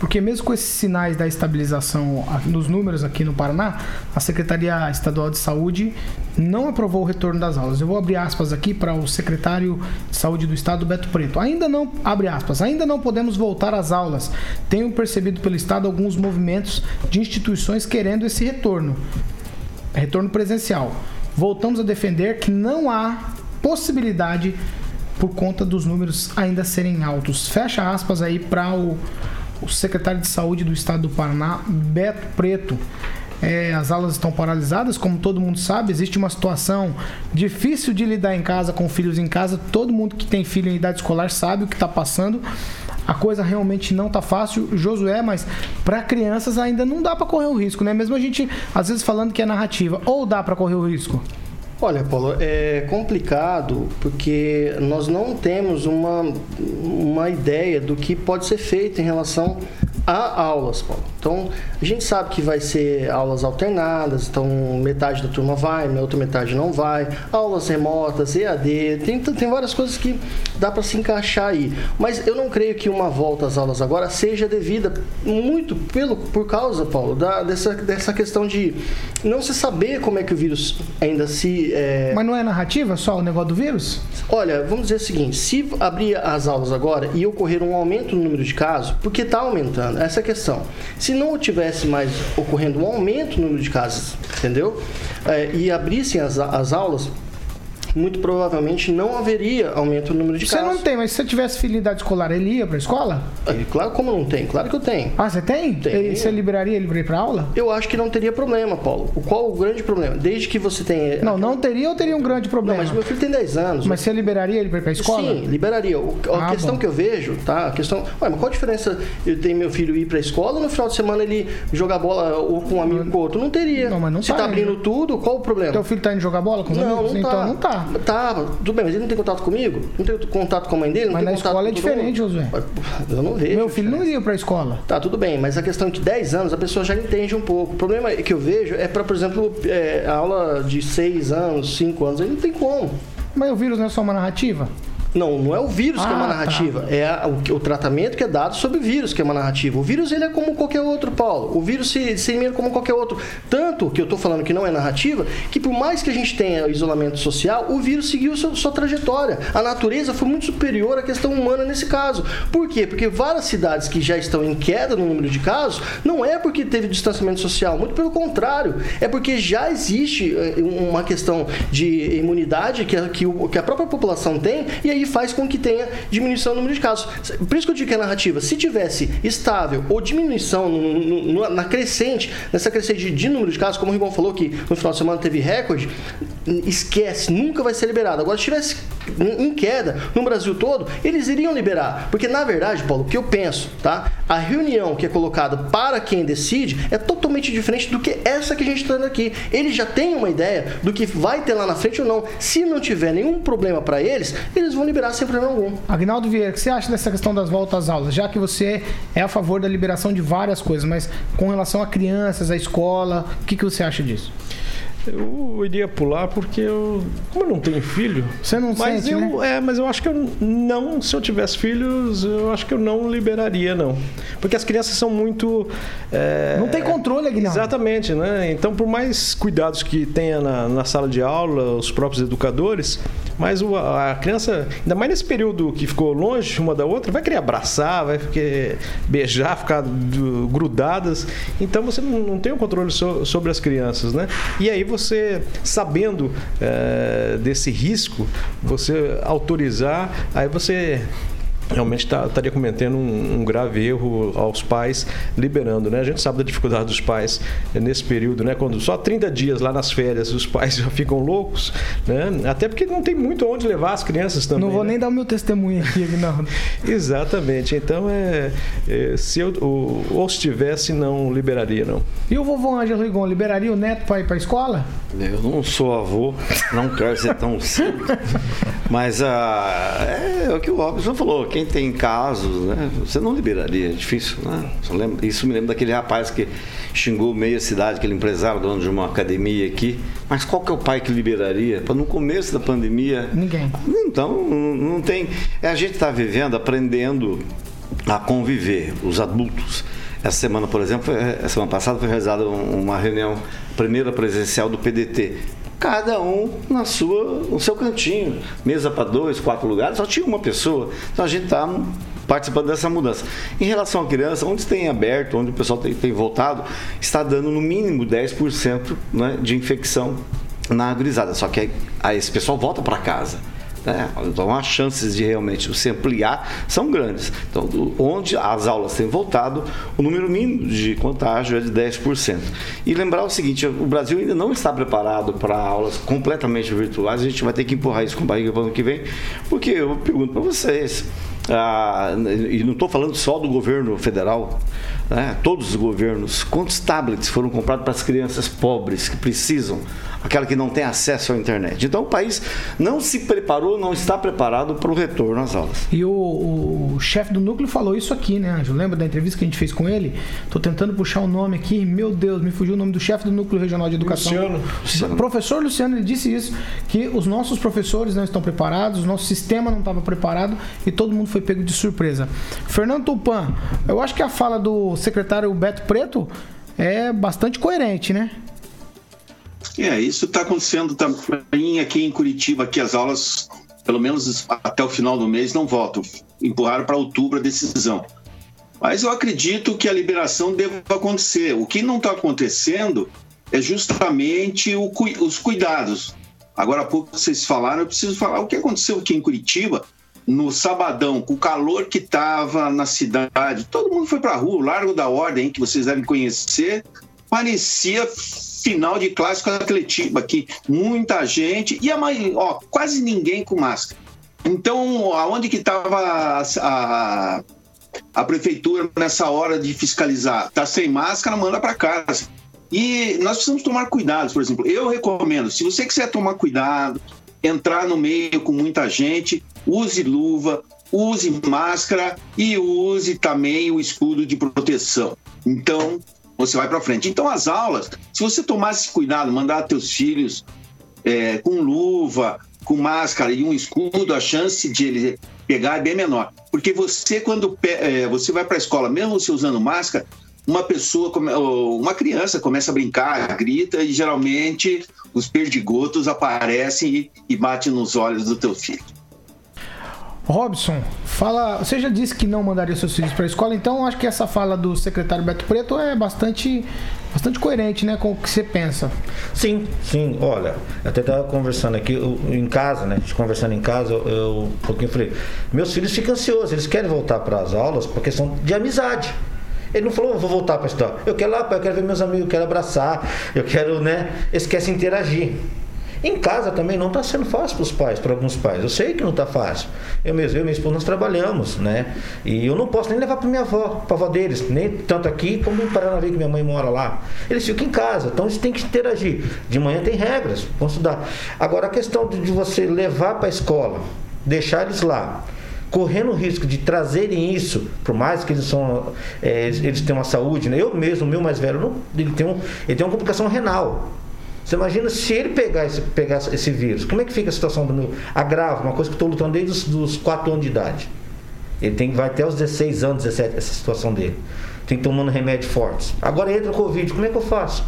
porque mesmo com esses sinais da estabilização nos números aqui no Paraná, a Secretaria Estadual de Saúde não aprovou o retorno das aulas. Eu vou abrir aspas aqui para o secretário de Saúde do Estado, Beto Preto. Ainda não, abre aspas, ainda não podemos voltar às aulas. Tenho percebido pelo Estado alguns movimentos de instituições querendo esse retorno retorno presencial. Voltamos a defender que não há possibilidade por conta dos números ainda serem altos. Fecha aspas aí para o, o secretário de saúde do estado do Paraná, Beto Preto. É, as aulas estão paralisadas, como todo mundo sabe, existe uma situação difícil de lidar em casa com filhos em casa. Todo mundo que tem filho em idade escolar sabe o que está passando. A coisa realmente não tá fácil, Josué, mas para crianças ainda não dá para correr o risco, né? Mesmo a gente às vezes falando que é narrativa, ou dá para correr o risco? Olha, Paulo, é complicado porque nós não temos uma, uma ideia do que pode ser feito em relação há aulas, Paulo. Então, a gente sabe que vai ser aulas alternadas, então metade da turma vai, a outra metade não vai. Aulas remotas, EAD, tem, tem várias coisas que dá para se encaixar aí. Mas eu não creio que uma volta às aulas agora seja devida muito pelo, por causa, Paulo, da, dessa, dessa questão de não se saber como é que o vírus ainda se... é, Mas não é narrativa só o negócio do vírus? Olha, vamos dizer o seguinte: se abrir as aulas agora e ocorrer um aumento no número de casos, porque está aumentando, essa questão. Se não tivesse mais ocorrendo um aumento no número de casos, entendeu? É, e abrissem as, as aulas, muito provavelmente não haveria aumento no número de Você casos. não tem, mas se você tivesse filho de idade escolar, ele ia pra escola? É, Claro, como não tem? Claro que eu tenho. Ah, você tem? Tenho. E você liberaria ele pra ir pra aula? Eu acho que não teria problema, Paulo. O qual o grande problema? Desde que você tenha. Não, não teria ou teria um grande Não, problema? mas meu filho tem 10 anos. Mas você liberaria ele pra ir pra escola? Sim, liberaria. O- a Ah, questão bom. que eu vejo, tá? A questão. Ué, mas qual a diferença eu tenho meu filho ir pra escola e no final de semana ele jogar bola ou com um amigo ou com outro? Não teria. Não, mas não Se tá tá indo. abrindo tudo, qual o problema? Teu filho tá indo jogar bola com os Não, amigos? não então tá. não tá. Tá, tudo bem, mas ele não tem contato comigo? Não tem contato com a mãe dele? Não Mas na escola é diferente, mundo? Josué. Eu não vejo. Meu filho não iria pra escola. Tá, tudo bem, mas a questão é que 10 anos a pessoa já entende um pouco. O problema que eu vejo é para, por exemplo, é, a aula de 6 anos, 5 anos, aí não tem como. Mas o vírus não é só uma narrativa? Não, não é o vírus que é uma Ah, tá. narrativa, é a- o, o tratamento que é dado sobre o vírus que é uma narrativa. O vírus ele é como qualquer outro, Paulo. O vírus se dissemina como qualquer outro. Tanto que eu estou falando que não é narrativa, que por mais que a gente tenha isolamento social, o vírus seguiu sua, sua trajetória. A natureza foi muito superior à questão humana nesse caso. Por quê? Porque várias cidades que já estão em queda no número de casos, não é porque teve distanciamento social, muito pelo contrário. É porque já existe eh, uma questão de imunidade que a, que, o- que a própria população tem e aí faz com que tenha diminuição no número de casos. Por isso que eu digo que é narrativa. Se tivesse estável ou diminuição no- no- na crescente, nessa crescente de, de número de casos, como o Rigon falou que no final de semana teve recorde, esquece, nunca vai ser liberado. Agora, se tivesse em em queda no Brasil todo, eles iriam liberar. Porque, na verdade, Paulo, o que eu penso, tá? A reunião que é colocada para quem decide é totalmente diferente do que essa que a gente está dando aqui. Eles já têm uma ideia do que vai ter lá na frente ou não. Se não tiver nenhum problema para eles, eles vão liberar sem problema algum. Agnaldo Vieira, o que você acha dessa questão das voltas às aulas? Já que você é a favor da liberação de várias coisas, mas com relação a crianças, a escola, o que, que você acha disso? Eu iria pular porque eu. Como eu não tenho filho. Você não mas sente, eu, né? É, mas eu acho que eu não. Se eu tivesse filhos, eu acho que eu não liberaria, não. Porque as crianças são muito. é, Não tem controle, Aguinaldo. Exatamente, né? Então, por mais cuidados que tenha na, na sala de aula, os próprios educadores, mas o- a criança, ainda mais nesse período que ficou longe uma da outra, vai querer abraçar, vai querer beijar, ficar grudadas. Então, você não, não tem o controle so- sobre as crianças, né? E aí você, sabendo eh, desse risco, você autorizar, aí você realmente tá- estaria cometendo um, um grave erro aos pais liberando, né? A gente sabe da dificuldade dos pais eh, nesse período, né? Quando só 30 dias lá nas férias os pais já ficam loucos, né? Até porque não tem muito onde levar as crianças também. Não vou né? nem dar o meu testemunho aqui, Agnaldo. Exatamente. Então é, é, se eu ou, ou se tivesse não liberaria não. E o vovô Ângelo Rigon, liberaria o neto pra ir pra escola? Eu não sou avô, não quero ser tão cedo. Mas ah, é, o que o Robson falou, quem tem casos, né? Você não liberaria, é difícil, né? Só lembra- isso me lembra daquele rapaz que xingou meia cidade, aquele empresário, dono de uma academia aqui. Mas qual que é o pai que liberaria? Para no começo da pandemia. Ninguém. Então, não tem. é, A gente está vivendo, aprendendo a conviver, os adultos. Essa semana, por exemplo, foi- a semana passada foi realizada um- uma reunião, primeira presencial do PDT. Cada um na sua, no seu cantinho. Mesa para dois, quatro lugares, só tinha uma pessoa. Então a gente está participando dessa mudança. Em relação à criança, onde tem aberto, onde o pessoal tem, tem voltado, está dando no mínimo 10% né, de infecção na gurizada. Só que aí, aí esse pessoal volta para casa. Né? Então as chances de realmente se ampliar são grandes. Então, onde as aulas têm voltado, o número mínimo de contágio é de 10%. E lembrar o seguinte, o Brasil ainda não está preparado para aulas completamente virtuais, a gente vai ter que empurrar isso com barriga para o ano que vem, porque eu pergunto para vocês, ah, e não estou falando só do governo federal, né, todos os governos, quantos tablets foram comprados para as crianças pobres que precisam, aquela que não tem acesso à internet. Então o país não se preparou, não está preparado para o retorno às aulas. E o, o chefe do núcleo falou isso aqui, né, Anjo? Lembra da entrevista que a gente fez com ele? Tô tentando puxar o nome aqui, meu Deus, me fugiu o nome do chefe do núcleo regional de educação. Luciano. Luciano. Professor Luciano, ele disse isso, que os nossos professores não estão preparados, o nosso sistema não estava preparado e todo mundo foi pego de surpresa. Fernando Tupan, eu acho que a fala do secretário Beto Preto é bastante coerente, né? É, isso está acontecendo também aqui em Curitiba, que as aulas, pelo menos até o final do mês, não voltam. Empurraram para outubro a decisão. Mas eu acredito que a liberação deva acontecer. O que não está acontecendo é justamente o, os cuidados. Agora há pouco vocês falaram, eu preciso falar o que aconteceu aqui em Curitiba, no sabadão, com o calor que estava na cidade. Todo mundo foi para a rua, o Largo da Ordem, que vocês devem conhecer, parecia final de clássico atletismo aqui. Muita gente, e a mãe, ó, quase ninguém com máscara. Então, aonde que estava a, a, prefeitura nessa hora de fiscalizar? Tá sem máscara, manda para casa. E nós precisamos tomar cuidado, por exemplo. Eu recomendo, se você quiser tomar cuidado, entrar no meio com muita gente, use luva, use máscara e use também o escudo de proteção. Então, você vai para frente. Então, as aulas, se você tomasse cuidado, mandar teus filhos é, com luva, com máscara e um escudo, a chance de ele pegar é bem menor. Porque você, quando é, você vai para a escola, mesmo você usando máscara, uma pessoa, uma criança começa a brincar, grita e geralmente os perdigotos aparecem e, e batem nos olhos do teu filho. Robson, fala. Você já disse que não mandaria seus filhos para a escola, então acho que essa fala do secretário Beto Preto é bastante, bastante coerente, né, com o que você pensa. Sim, sim. Olha, até estava conversando aqui eu, em casa, né? Conversando em casa, eu, eu um pouquinho falei: meus filhos ficam ansiosos, eles querem voltar para as aulas por questão de amizade. Ele não falou, vou voltar para a escola. Eu quero lá, eu quero ver meus amigos, eu quero abraçar, eu quero, né? Eles querem interagir. Em casa também não está sendo fácil para os pais, para alguns pais. Eu sei que não está fácil. Eu mesmo, eu e minha esposa, nós trabalhamos, né? E eu não posso nem levar para minha avó, para a avó deles, nem tanto aqui como em Paranavaí, que minha mãe mora lá. Eles ficam em casa, então eles têm que interagir. De manhã tem regras, vão estudar. Agora, a questão de você levar para a escola, deixar eles lá, correndo o risco de trazerem isso, por mais que eles são é, eles têm uma saúde, né? eu mesmo, meu mais velho, não, ele, tem um, ele tem uma complicação renal. Você imagina se ele pegar esse, pegar esse vírus, como é que fica a situação do meu agravo, uma coisa que eu estou lutando desde os dos 4 anos de idade. Ele tem, vai até os 16 anos, 17, essa situação dele. Tem tomando remédio fortes. Agora entra o Covid, como é que eu faço?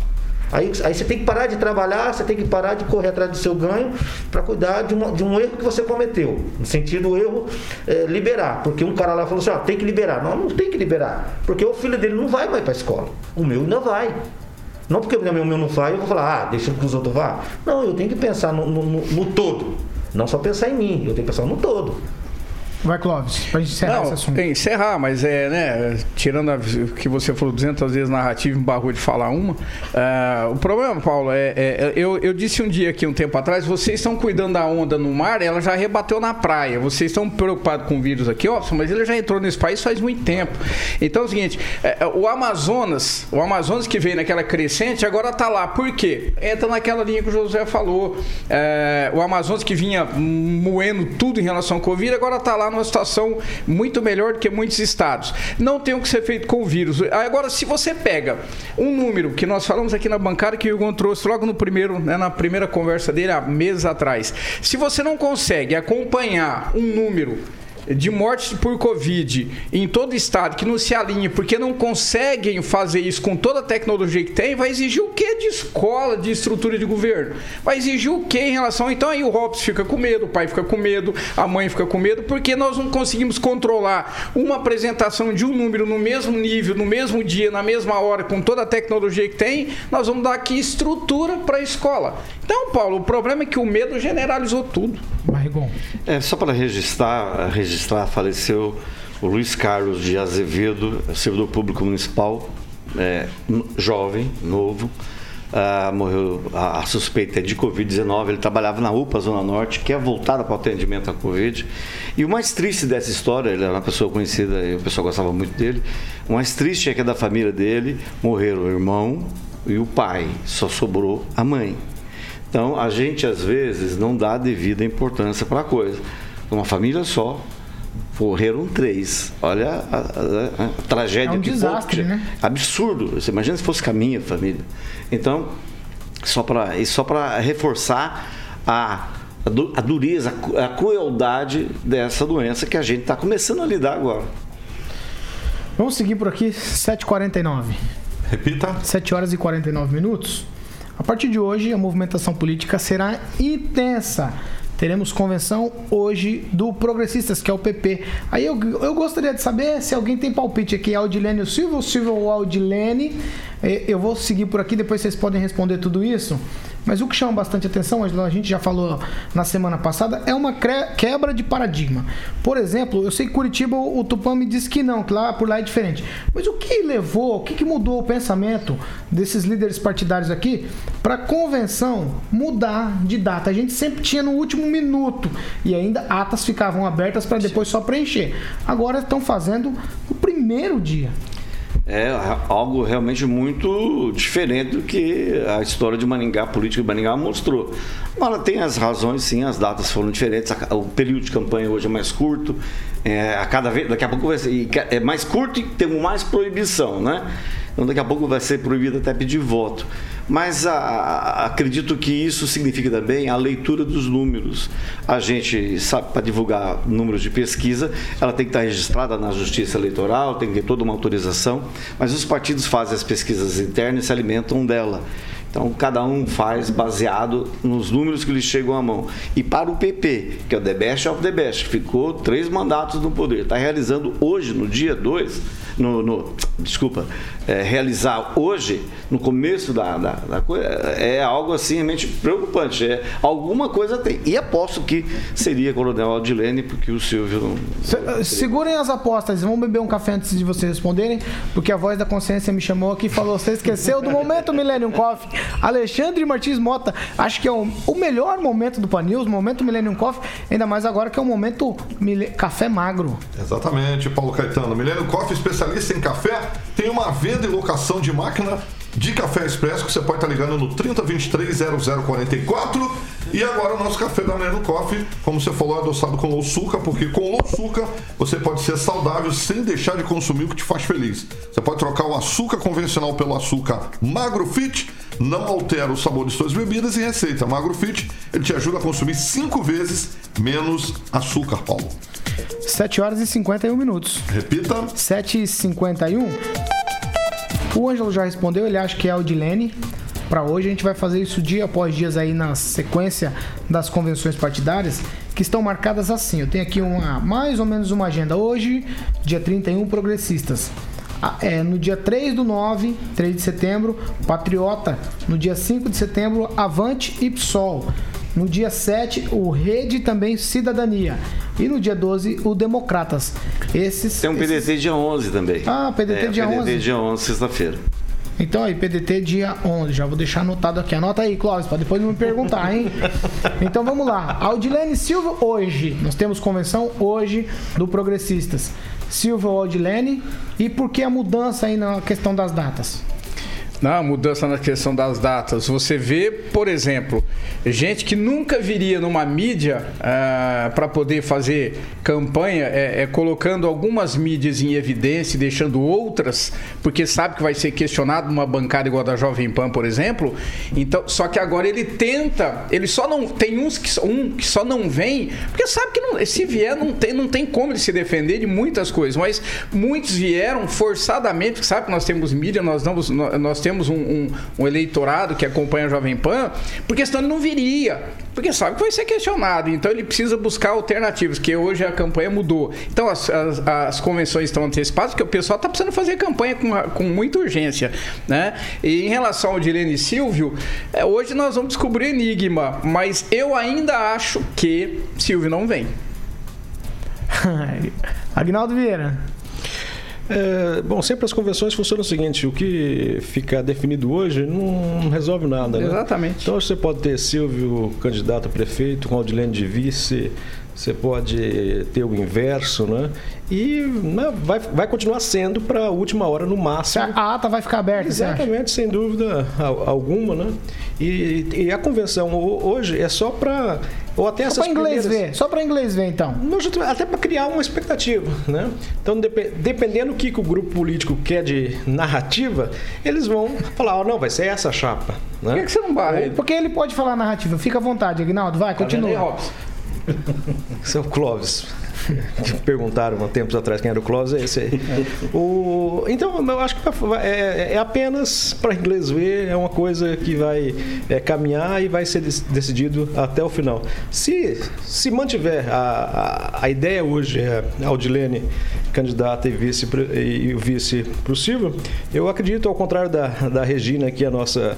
Aí, aí você tem que parar de trabalhar, você tem que parar de correr atrás do seu ganho para cuidar de, uma, de, um erro que você cometeu. No sentido erro é, liberar. Porque um cara lá falou assim, ó, tem que liberar. Não, não tem que liberar. Porque o filho dele não vai mais para a escola. O meu ainda vai. Não porque o meu não vai, eu vou falar, ah, deixa que os outros vá. Não, eu tenho que pensar no, no, no todo. Não só pensar em mim, eu tenho que pensar no todo. Vai, Clóvis, pra gente encerrar Não, esse assunto. Encerrar, mas é, né, tirando a, que você falou 200 vezes narrativa e barrou de falar uma, uh, o problema, Paulo, é, é, eu, eu disse um dia aqui, um tempo atrás, vocês estão cuidando da onda no mar, ela já rebateu na praia. Vocês estão preocupados com o vírus aqui, ó, mas ele já entrou nesse país faz muito tempo. Então é o seguinte, é, o Amazonas, o Amazonas que veio naquela crescente, agora tá lá. Por quê? Entra naquela linha que o José falou. É, o Amazonas que vinha moendo tudo em relação ao Covid, agora tá lá numa situação muito melhor do que muitos estados. Não tem o que ser feito com o vírus. Agora, se você pega um número que nós falamos aqui na bancada, que o Hugo trouxe logo no primeiro, né, na primeira conversa dele há meses atrás, se você não consegue acompanhar um número de mortes por Covid em todo o estado que não se alinha porque não conseguem fazer isso com toda a tecnologia que tem, vai exigir o que de escola, de estrutura de governo? Vai exigir o que em relação. Então aí o Robson fica com medo, o pai fica com medo, a mãe fica com medo, porque nós não conseguimos controlar uma apresentação de um número no mesmo nível, no mesmo dia, na mesma hora, com toda a tecnologia que tem, nós vamos dar aqui estrutura para a escola. Então, Paulo, o problema é que o medo generalizou tudo. É, só para registrar, registrar, faleceu o Luiz Carlos de Azevedo, servidor público municipal, é, jovem, novo, ah, morreu, a, a suspeita é de Covid-19. Ele trabalhava na UPA Zona Norte, que é voltada para o atendimento à Covid. E o mais triste dessa história, ele era uma pessoa conhecida e o pessoal gostava muito dele. O mais triste é que é da família dele morreram o irmão e o pai, só sobrou a mãe. Então a gente às vezes não dá devida importância para a coisa. Uma família só, morreram três. Olha a, a- a tragédia É um que desastre, né? Absurdo. Você imagina se fosse com a minha família. Então, só para e só para reforçar a, a du- a dureza, a a crueldade dessa doença que a gente está começando a lidar agora. Vamos seguir por aqui, 7h49. Repita. 7 horas e 49 minutos. A partir de hoje, a movimentação política será intensa. Teremos convenção hoje do Progressistas, que é o PP. Aí eu, eu gostaria de saber se alguém tem palpite aqui, Aldilene Silva ou Silva ou Aldilene. Eh, Eu vou seguir por aqui, depois vocês podem responder tudo isso. Mas o que chama bastante atenção, a gente já falou na semana passada, é uma quebra de paradigma. Por exemplo, eu sei que Curitiba, o Tupã me disse que não, que lá por lá é diferente. Mas o que levou, o que, que mudou o pensamento desses líderes partidários aqui para a convenção mudar de data? A gente sempre tinha no último minuto e ainda atas ficavam abertas para depois só preencher. Agora estão fazendo o primeiro dia. É algo realmente muito diferente do que a história de Maringá, a política de Maringá mostrou. Agora, tem as razões, sim, as datas foram diferentes, o período de campanha hoje é mais curto, é, a cada vez, daqui a pouco vai ser, é mais curto e temos mais proibição, né? Então, daqui a pouco vai ser proibido até pedir voto. Mas a- a- acredito que isso significa também a leitura dos números. A gente sabe, para divulgar números de pesquisa, ela tem que estar registrada na Justiça Eleitoral, tem que ter toda uma autorização, mas os partidos fazem as pesquisas internas e se alimentam dela. Então, cada um faz baseado nos números que lhes chegam à mão. E para o PP, que é o The Best of the Best, ficou três mandatos no poder, está realizando hoje, no dia 2, no, no- desculpa, é, realizar hoje, no começo da, da, da coisa, é algo assim realmente preocupante. É, alguma coisa tem. E aposto que seria Coronel Aldilene, porque o Silvio não. Se- Segurem as apostas, vamos beber um café antes de vocês responderem, porque a voz da consciência me chamou aqui e falou: você esqueceu do momento Millennium Coffee. Alexandre Martins Mota, acho que é o, o melhor momento do Panils, o momento Millennium Coffee, ainda mais agora que é o momento café magro. Exatamente, Paulo Caetano. Milênio Coffee, especialista em café, tem uma venda e locação de máquina de café expresso que você pode estar ligando no 3023 0044. E agora o nosso café da Milênio Coffee, como você falou, é adoçado com açúcar, porque com açúcar você pode ser saudável sem deixar de consumir o que te faz feliz. Você pode trocar o açúcar convencional pelo açúcar Magro Fit, não altera o sabor de suas bebidas e receita. Magro Fit, ele te ajuda a consumir cinco vezes menos açúcar, Paulo. 7 horas e 51 minutos. Repita. 7 e 51. O Ângelo já respondeu, ele acha que é o Dilene. Para hoje a gente vai fazer isso dia após dias aí na sequência das convenções partidárias que estão marcadas assim. Eu tenho aqui uma mais ou menos uma agenda. Hoje, dia 31, progressistas. Ah, É, no dia 3 do 9, 3 de setembro, Patriota. No dia 5 de setembro, Avante e PSOL. No dia 7, o Rede também Cidadania. E no dia 12, o Democratas. Esses. Tem um esses- PDT dia 11 também. Ah, PDT é, dia PDT 11. dia 11, sexta-feira. Então aí, PDT dia 11. Já vou deixar anotado aqui. Anota aí, Clóvis, para depois não me perguntar, hein? Então vamos lá. Aldilene Silva, hoje. Nós temos convenção hoje do Progressistas. Silva ou Aldilene. E por que a mudança aí na questão das datas? Na mudança na questão das datas, você vê, por exemplo, gente que nunca viria numa mídia para poder fazer campanha, é, é, colocando algumas mídias em evidência e deixando outras, porque sabe que vai ser questionado numa bancada igual a da Jovem Pan, por exemplo. Então, só que agora ele tenta, ele só não tem uns que um que só não vem, porque sabe que não, se vier não tem, não tem como ele se defender de muitas coisas, mas muitos vieram forçadamente, porque sabe que nós temos mídia, nós nós nós temos um, um- um eleitorado que acompanha a Jovem Pan, porque senão ele não viria. Porque sabe que vai ser questionado, então ele precisa buscar alternativas, que hoje a campanha mudou. Então as, as, as convenções estão antecipadas, porque o pessoal está precisando fazer campanha com, com muita urgência. Né? E em relação ao Dilene Silvio, é, hoje nós vamos descobrir o enigma, mas eu ainda acho que Silvio não vem. Agnaldo Vieira. É, bom, sempre as convenções funcionam o seguinte: o que fica definido hoje não resolve nada. Né? Exatamente. Então você pode ter Silvio candidato a prefeito, com Aldilene de vice, você pode ter o inverso, né? E né, vai, vai continuar sendo para a última hora no máximo. A ata vai ficar aberta? Exatamente, sem dúvida al- alguma, né? E, e a convenção ho- hoje é só para ou até Só essas para inglês primeiras- ver. Só para inglês ver, então. Até para criar uma expectativa, né? Então, depe- dependendo do que, que o grupo político quer de narrativa, eles vão falar, ó, não, vai ser essa chapa, né? Por que, que você não barra ele? Porque ele pode falar narrativa. Fica à vontade, Agnaldo. Vai, Tá continua. O Clóvis. Perguntaram há tempos atrás quem era o Clóvis, é esse aí. O, então, eu acho que é, é apenas para inglês ver, é uma coisa que vai é, caminhar e vai ser dec- decidido até o final. Se, se mantiver a, a, a ideia hoje, é Aldilene candidata e vice pro- e o vice eu acredito, ao contrário da, da Regina, que é a nossa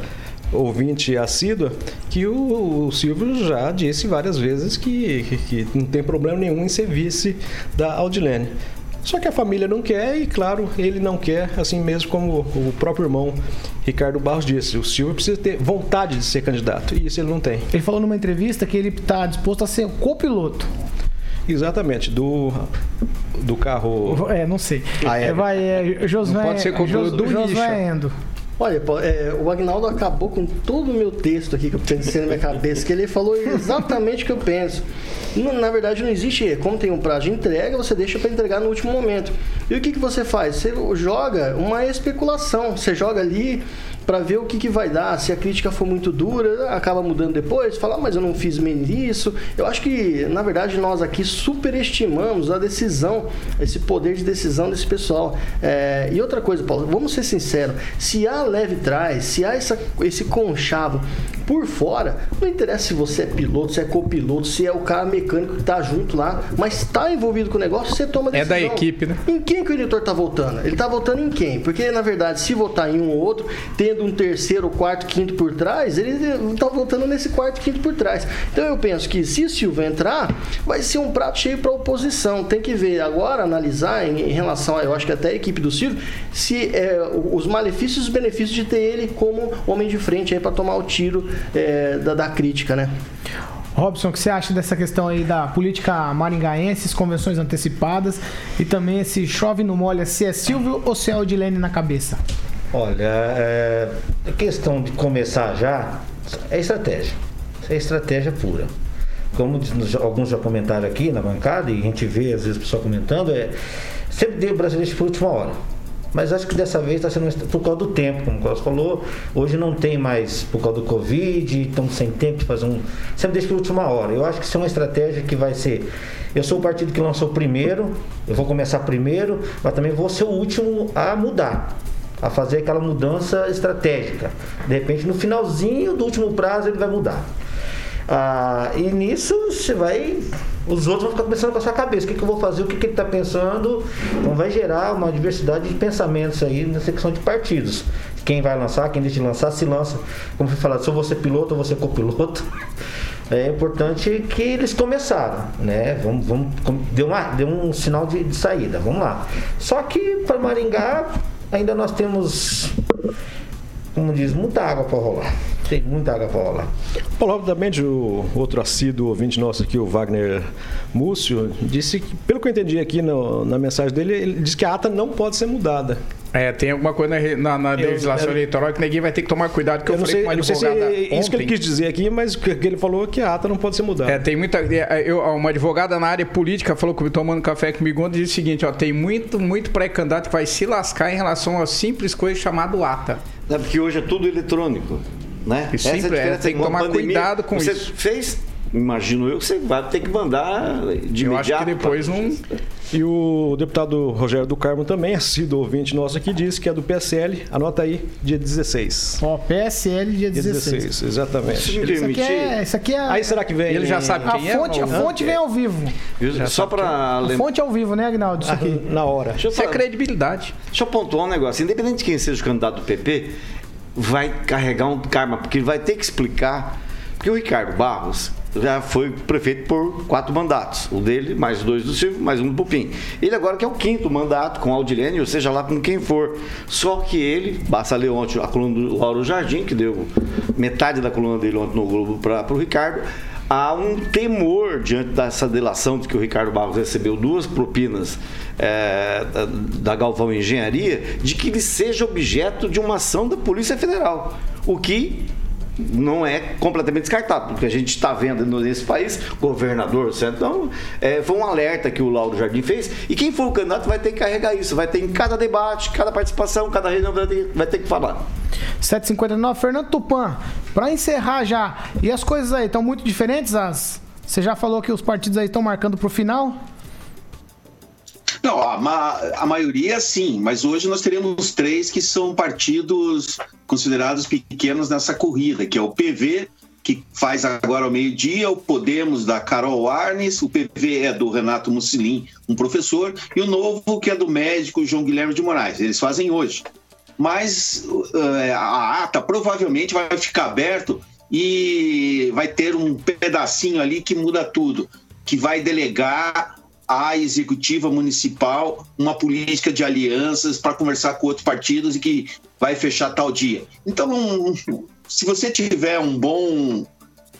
ouvinte assídua, que o, o Silvio já disse várias vezes que, que, que não tem problema nenhum em ser vice da Aldilene. Só que a família não quer e, claro, ele não quer, assim mesmo como o próprio irmão Ricardo Barros disse. O Silvio precisa ter vontade de ser candidato e isso ele não tem. Ele falou numa entrevista que ele está disposto a ser copiloto. Exatamente, do, do carro. É, não sei. Aéreo. É, vai, é, Josué, Não pode ser copiloto Jos- do Josué. Endo. Olha, é, o Agnaldo acabou com todo o meu texto aqui que eu pensei na minha cabeça, que ele falou exatamente o que eu penso. Na verdade, não existe, como tem um prazo de entrega, você deixa para entregar no último momento. E o que, que você faz? Você joga uma especulação, você joga ali para ver o que, que vai dar. Se a crítica for muito dura, acaba mudando depois, fala, "Ah, mas eu não fiz bem isso. Eu acho que, na verdade, nós aqui superestimamos a decisão, esse poder de decisão desse pessoal. É, e outra coisa, Paulo, vamos ser sinceros, se há leve trás, se há essa, esse conchavo por fora, não interessa se você é piloto, se é copiloto, se é o cara mecânico que tá junto lá, mas está envolvido com o negócio, você toma É decisão. da equipe, né? Em quem que o eleitor tá votando? Ele tá votando em quem? Porque, na verdade, se votar em um ou outro, tendo um terceiro, quarto, quinto por trás, ele tá votando nesse quarto, quinto por trás. Então eu penso que se o Silva entrar, vai ser um prato cheio para oposição. Tem que ver agora, analisar em, em relação a, eu acho que até a equipe do Silvio, se é, os malefícios e os benefícios de ter ele como homem de frente aí para tomar o tiro é, da, da crítica, né? Robson, o que você acha dessa questão aí da política maringaense, convenções antecipadas e também esse chove no molha, se é Silvio ou se é Odilene na cabeça? Olha, é, a questão de começar já é estratégia. Isso é estratégia pura. Como alguns já comentaram aqui na bancada, e a gente vê às vezes o pessoal comentando, é sempre deu brasileiro por última hora. Mas acho que dessa vez está sendo por causa do tempo, como o falou. Hoje não tem mais por causa do Covid, estamos sem tempo de fazer um. Sempre deixa por última hora. Eu acho que isso é uma estratégia que vai ser. Eu sou o partido que lançou primeiro, eu vou começar primeiro, mas também vou ser o último a mudar a fazer aquela mudança estratégica. De repente, no finalzinho do último prazo, ele vai mudar. Ah, e nisso você vai. Os outros vão ficar pensando com a sua cabeça. O que, que eu vou fazer? O que, que ele está pensando? Então vai gerar uma diversidade de pensamentos aí nessa questão de partidos. Quem vai lançar, quem deixa de lançar, se lança. Como foi falado, se eu vou ser piloto ou vou ser copiloto. É importante que eles começaram, né? Vamos, vamos, deu, uma, deu um sinal de, de saída, vamos lá. Só que para Maringá ainda nós temos, como diz, muita água para rolar. Tem muita água para rolar. Paulo, obviamente, o outro assíduo ouvinte nosso aqui, o Wagner Múcio, disse que, pelo que eu entendi aqui no- na mensagem dele, ele disse que a ata não pode ser mudada. É, tem alguma coisa na, na- Eu- legislação eu- eleitoral que ninguém vai ter que tomar cuidado, que eu, Eu não falei sei, com uma não sei se advogada é isso que ele ontem. quis dizer aqui, mas o que ele falou é que a ata não pode ser mudada. É, tem muita. é, Eu, uma advogada na área política falou comigo, tomando café comigo ontem, disse o seguinte: ó, tem muito, muito pré-candidato que vai se lascar em relação a simples coisa chamada ata. É porque hoje é tudo eletrônico, né? E sempre é, diferença. tem que tomar cuidado com você isso. fez, imagino eu, que você vai ter que mandar de Eu imediato. acho que depois pra- não. E o deputado Rogério do Carmo também, assíduo ouvinte nosso aqui, disse que é do PSL. Anota aí, dia 16. Ó, PSL dia Dia 16. 16, exatamente. Se me Isso aqui é, permitir, isso aqui é Aí será que vem? Ele já sabe a quem é? fonte, a ou- fonte vem ao vivo. eu- só para A lembrar. fonte é ao vivo, né, Agnaldo? Isso aqui. Na hora. Deixa eu, Isso é credibilidade. deixa eu pontuar um negócio. Independente de quem seja o candidato do PP, vai carregar um karma, porque ele vai ter que explicar. Porque o Ricardo Barros, já foi prefeito por quatro mandatos. O dele, mais dois do Silvio, mais um do Pupim. Ele agora que é o quinto mandato com Aldilene, ou seja lá com quem for. Só que ele, basta ler ontem a coluna do Lauro Jardim, que deu metade da coluna dele ontem no Globo para o Ricardo, há um temor diante dessa delação de que o Ricardo Barros recebeu duas propinas é, da, da Galvão Engenharia, de que ele seja objeto de uma ação da Polícia Federal. O que não é completamente descartado, porque a gente está vendo nesse país, governador, certo? Então, é, foi um alerta que o Lauro Jardim fez, e quem for o candidato vai ter que carregar isso, vai ter em cada debate, cada participação, cada reunião vai ter, vai ter que falar. 759, Fernando Tupan, para encerrar já, e as coisas aí estão muito diferentes? As... Você já falou que os partidos aí estão marcando para o final? Não, a, ma a, maioria sim, mas hoje nós teremos três que são partidos considerados pequenos nessa corrida, que é o PV, que faz agora ao meio-dia, o Podemos da Carol Arnes, o PV é do Renato Mussolin, um professor, e o Novo, que é do médico João Guilherme de Moraes. Eles fazem hoje. Mas uh, a ata provavelmente vai ficar aberto e vai ter um pedacinho ali que muda tudo, que vai delegar à executiva municipal uma política de alianças para conversar com outros partidos e que vai fechar tal dia. Então, se você tiver um bom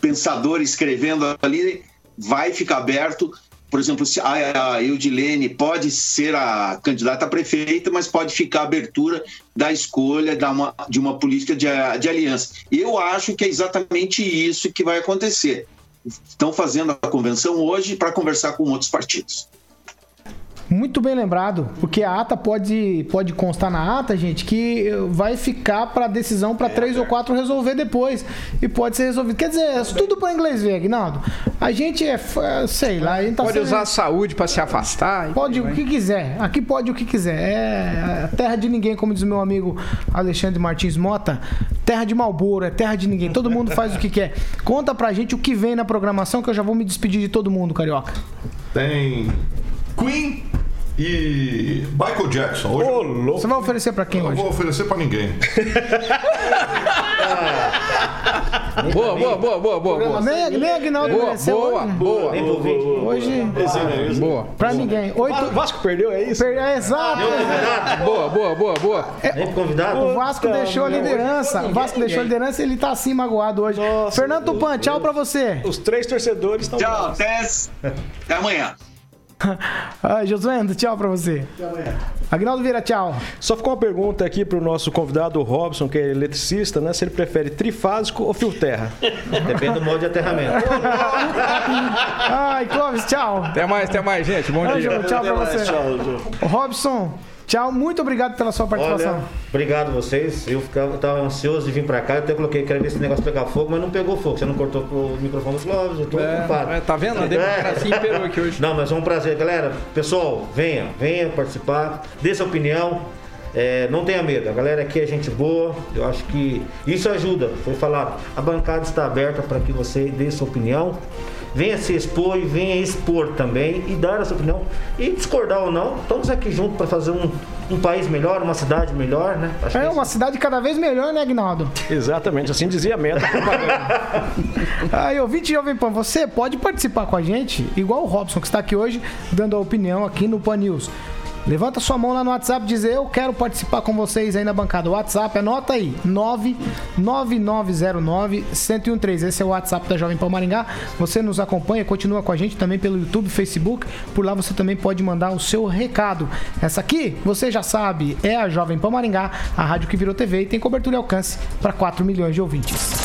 pensador escrevendo ali, vai ficar aberto. Por exemplo, se a Eudilene pode ser a candidata a prefeita, mas pode ficar a abertura da escolha de uma, política de aliança. Eu acho que é exatamente isso que vai acontecer estão fazendo a convenção hoje para conversar com outros partidos. Muito bem lembrado, porque a ata pode, pode constar na ata, gente, que vai ficar para decisão para é, três é. ou quatro resolver depois. E pode ser resolvido. Quer dizer, é tudo para inglês ver, Aguinaldo. A gente é, sei lá. Tá pode sendo... usar a saúde para se afastar. Pode o que quiser. Aqui pode o que quiser. É terra de ninguém, como diz o meu amigo Alexandre Martins Mota. Terra de Malboro, é terra de ninguém. Todo mundo faz o que quer. Conta pra gente o que vem na programação, que eu já vou me despedir de todo mundo, carioca. Tem Queen e Michael Jackson. Hoje, oh, Você vai oferecer pra quem eu hoje? vou oferecer pra ninguém. boa, boa, boa, boa, boa. Nem, nem Agnaldo boa, boa, boa, boa. Hoje, boa. Pra ninguém. Oito... Vasco perdeu, é isso? Per... É, exato. Boa, boa, boa, boa. É, convidado. O Vasco deixou a liderança. O Vasco deixou a liderança e ele tá assim magoado hoje. Nossa, Fernando Tupan, tchau pra você. Os três torcedores estão. Tchau, até, até amanhã. Ai, Josuendo, tchau pra você. Até amanhã. Agnaldo Vieira, tchau. Só ficou uma pergunta aqui pro nosso convidado, o Robson, que é eletricista, né? Se ele prefere trifásico ou fio terra. Depende do modo de aterramento. Ai, Clóvis, tchau. Até mais, até mais, gente. Bom dia. Tchau pra você. Tchau, Robson, Tchau, muito obrigado pela sua participação. Olha, obrigado vocês. Eu ficava, tava ansioso de vir pra cá. Eu até coloquei, quero ver esse negócio pegar fogo, mas não pegou fogo. Você não cortou o microfone do Clóvis, eu tô é, ocupado. É, tá vendo? A democracia é. imperou aqui hoje. Não, mas é um prazer. Galera, pessoal, venha, venha participar, dê sua opinião. É, não tenha medo, a galera aqui é gente boa, eu acho que isso ajuda. Foi falado, a bancada está aberta para que você dê sua opinião venha se expor e venha expor também e dar a sua opinião. E discordar ou não, estamos aqui juntos para fazer um, um país melhor, uma cidade melhor, né? Acho é, uma cidade cada vez melhor, né, Agnaldo? Exatamente, assim dizia a meta. Aí, ouvinte Jovem Pan, você pode participar com a gente, igual o Robson, que está aqui hoje, dando a opinião aqui no Pan News. Levanta sua mão lá no WhatsApp e diz eu quero participar com vocês aí na bancada. O WhatsApp, anota aí, 99909-1013. Esse é o WhatsApp da Jovem Pan Maringá. Você nos acompanha, continua com a gente também pelo YouTube, Facebook. Por lá você também pode mandar o seu recado. Essa aqui, você já sabe, é a Jovem Pan Maringá, a rádio que virou TV e tem cobertura e alcance para 4 milhões de ouvintes.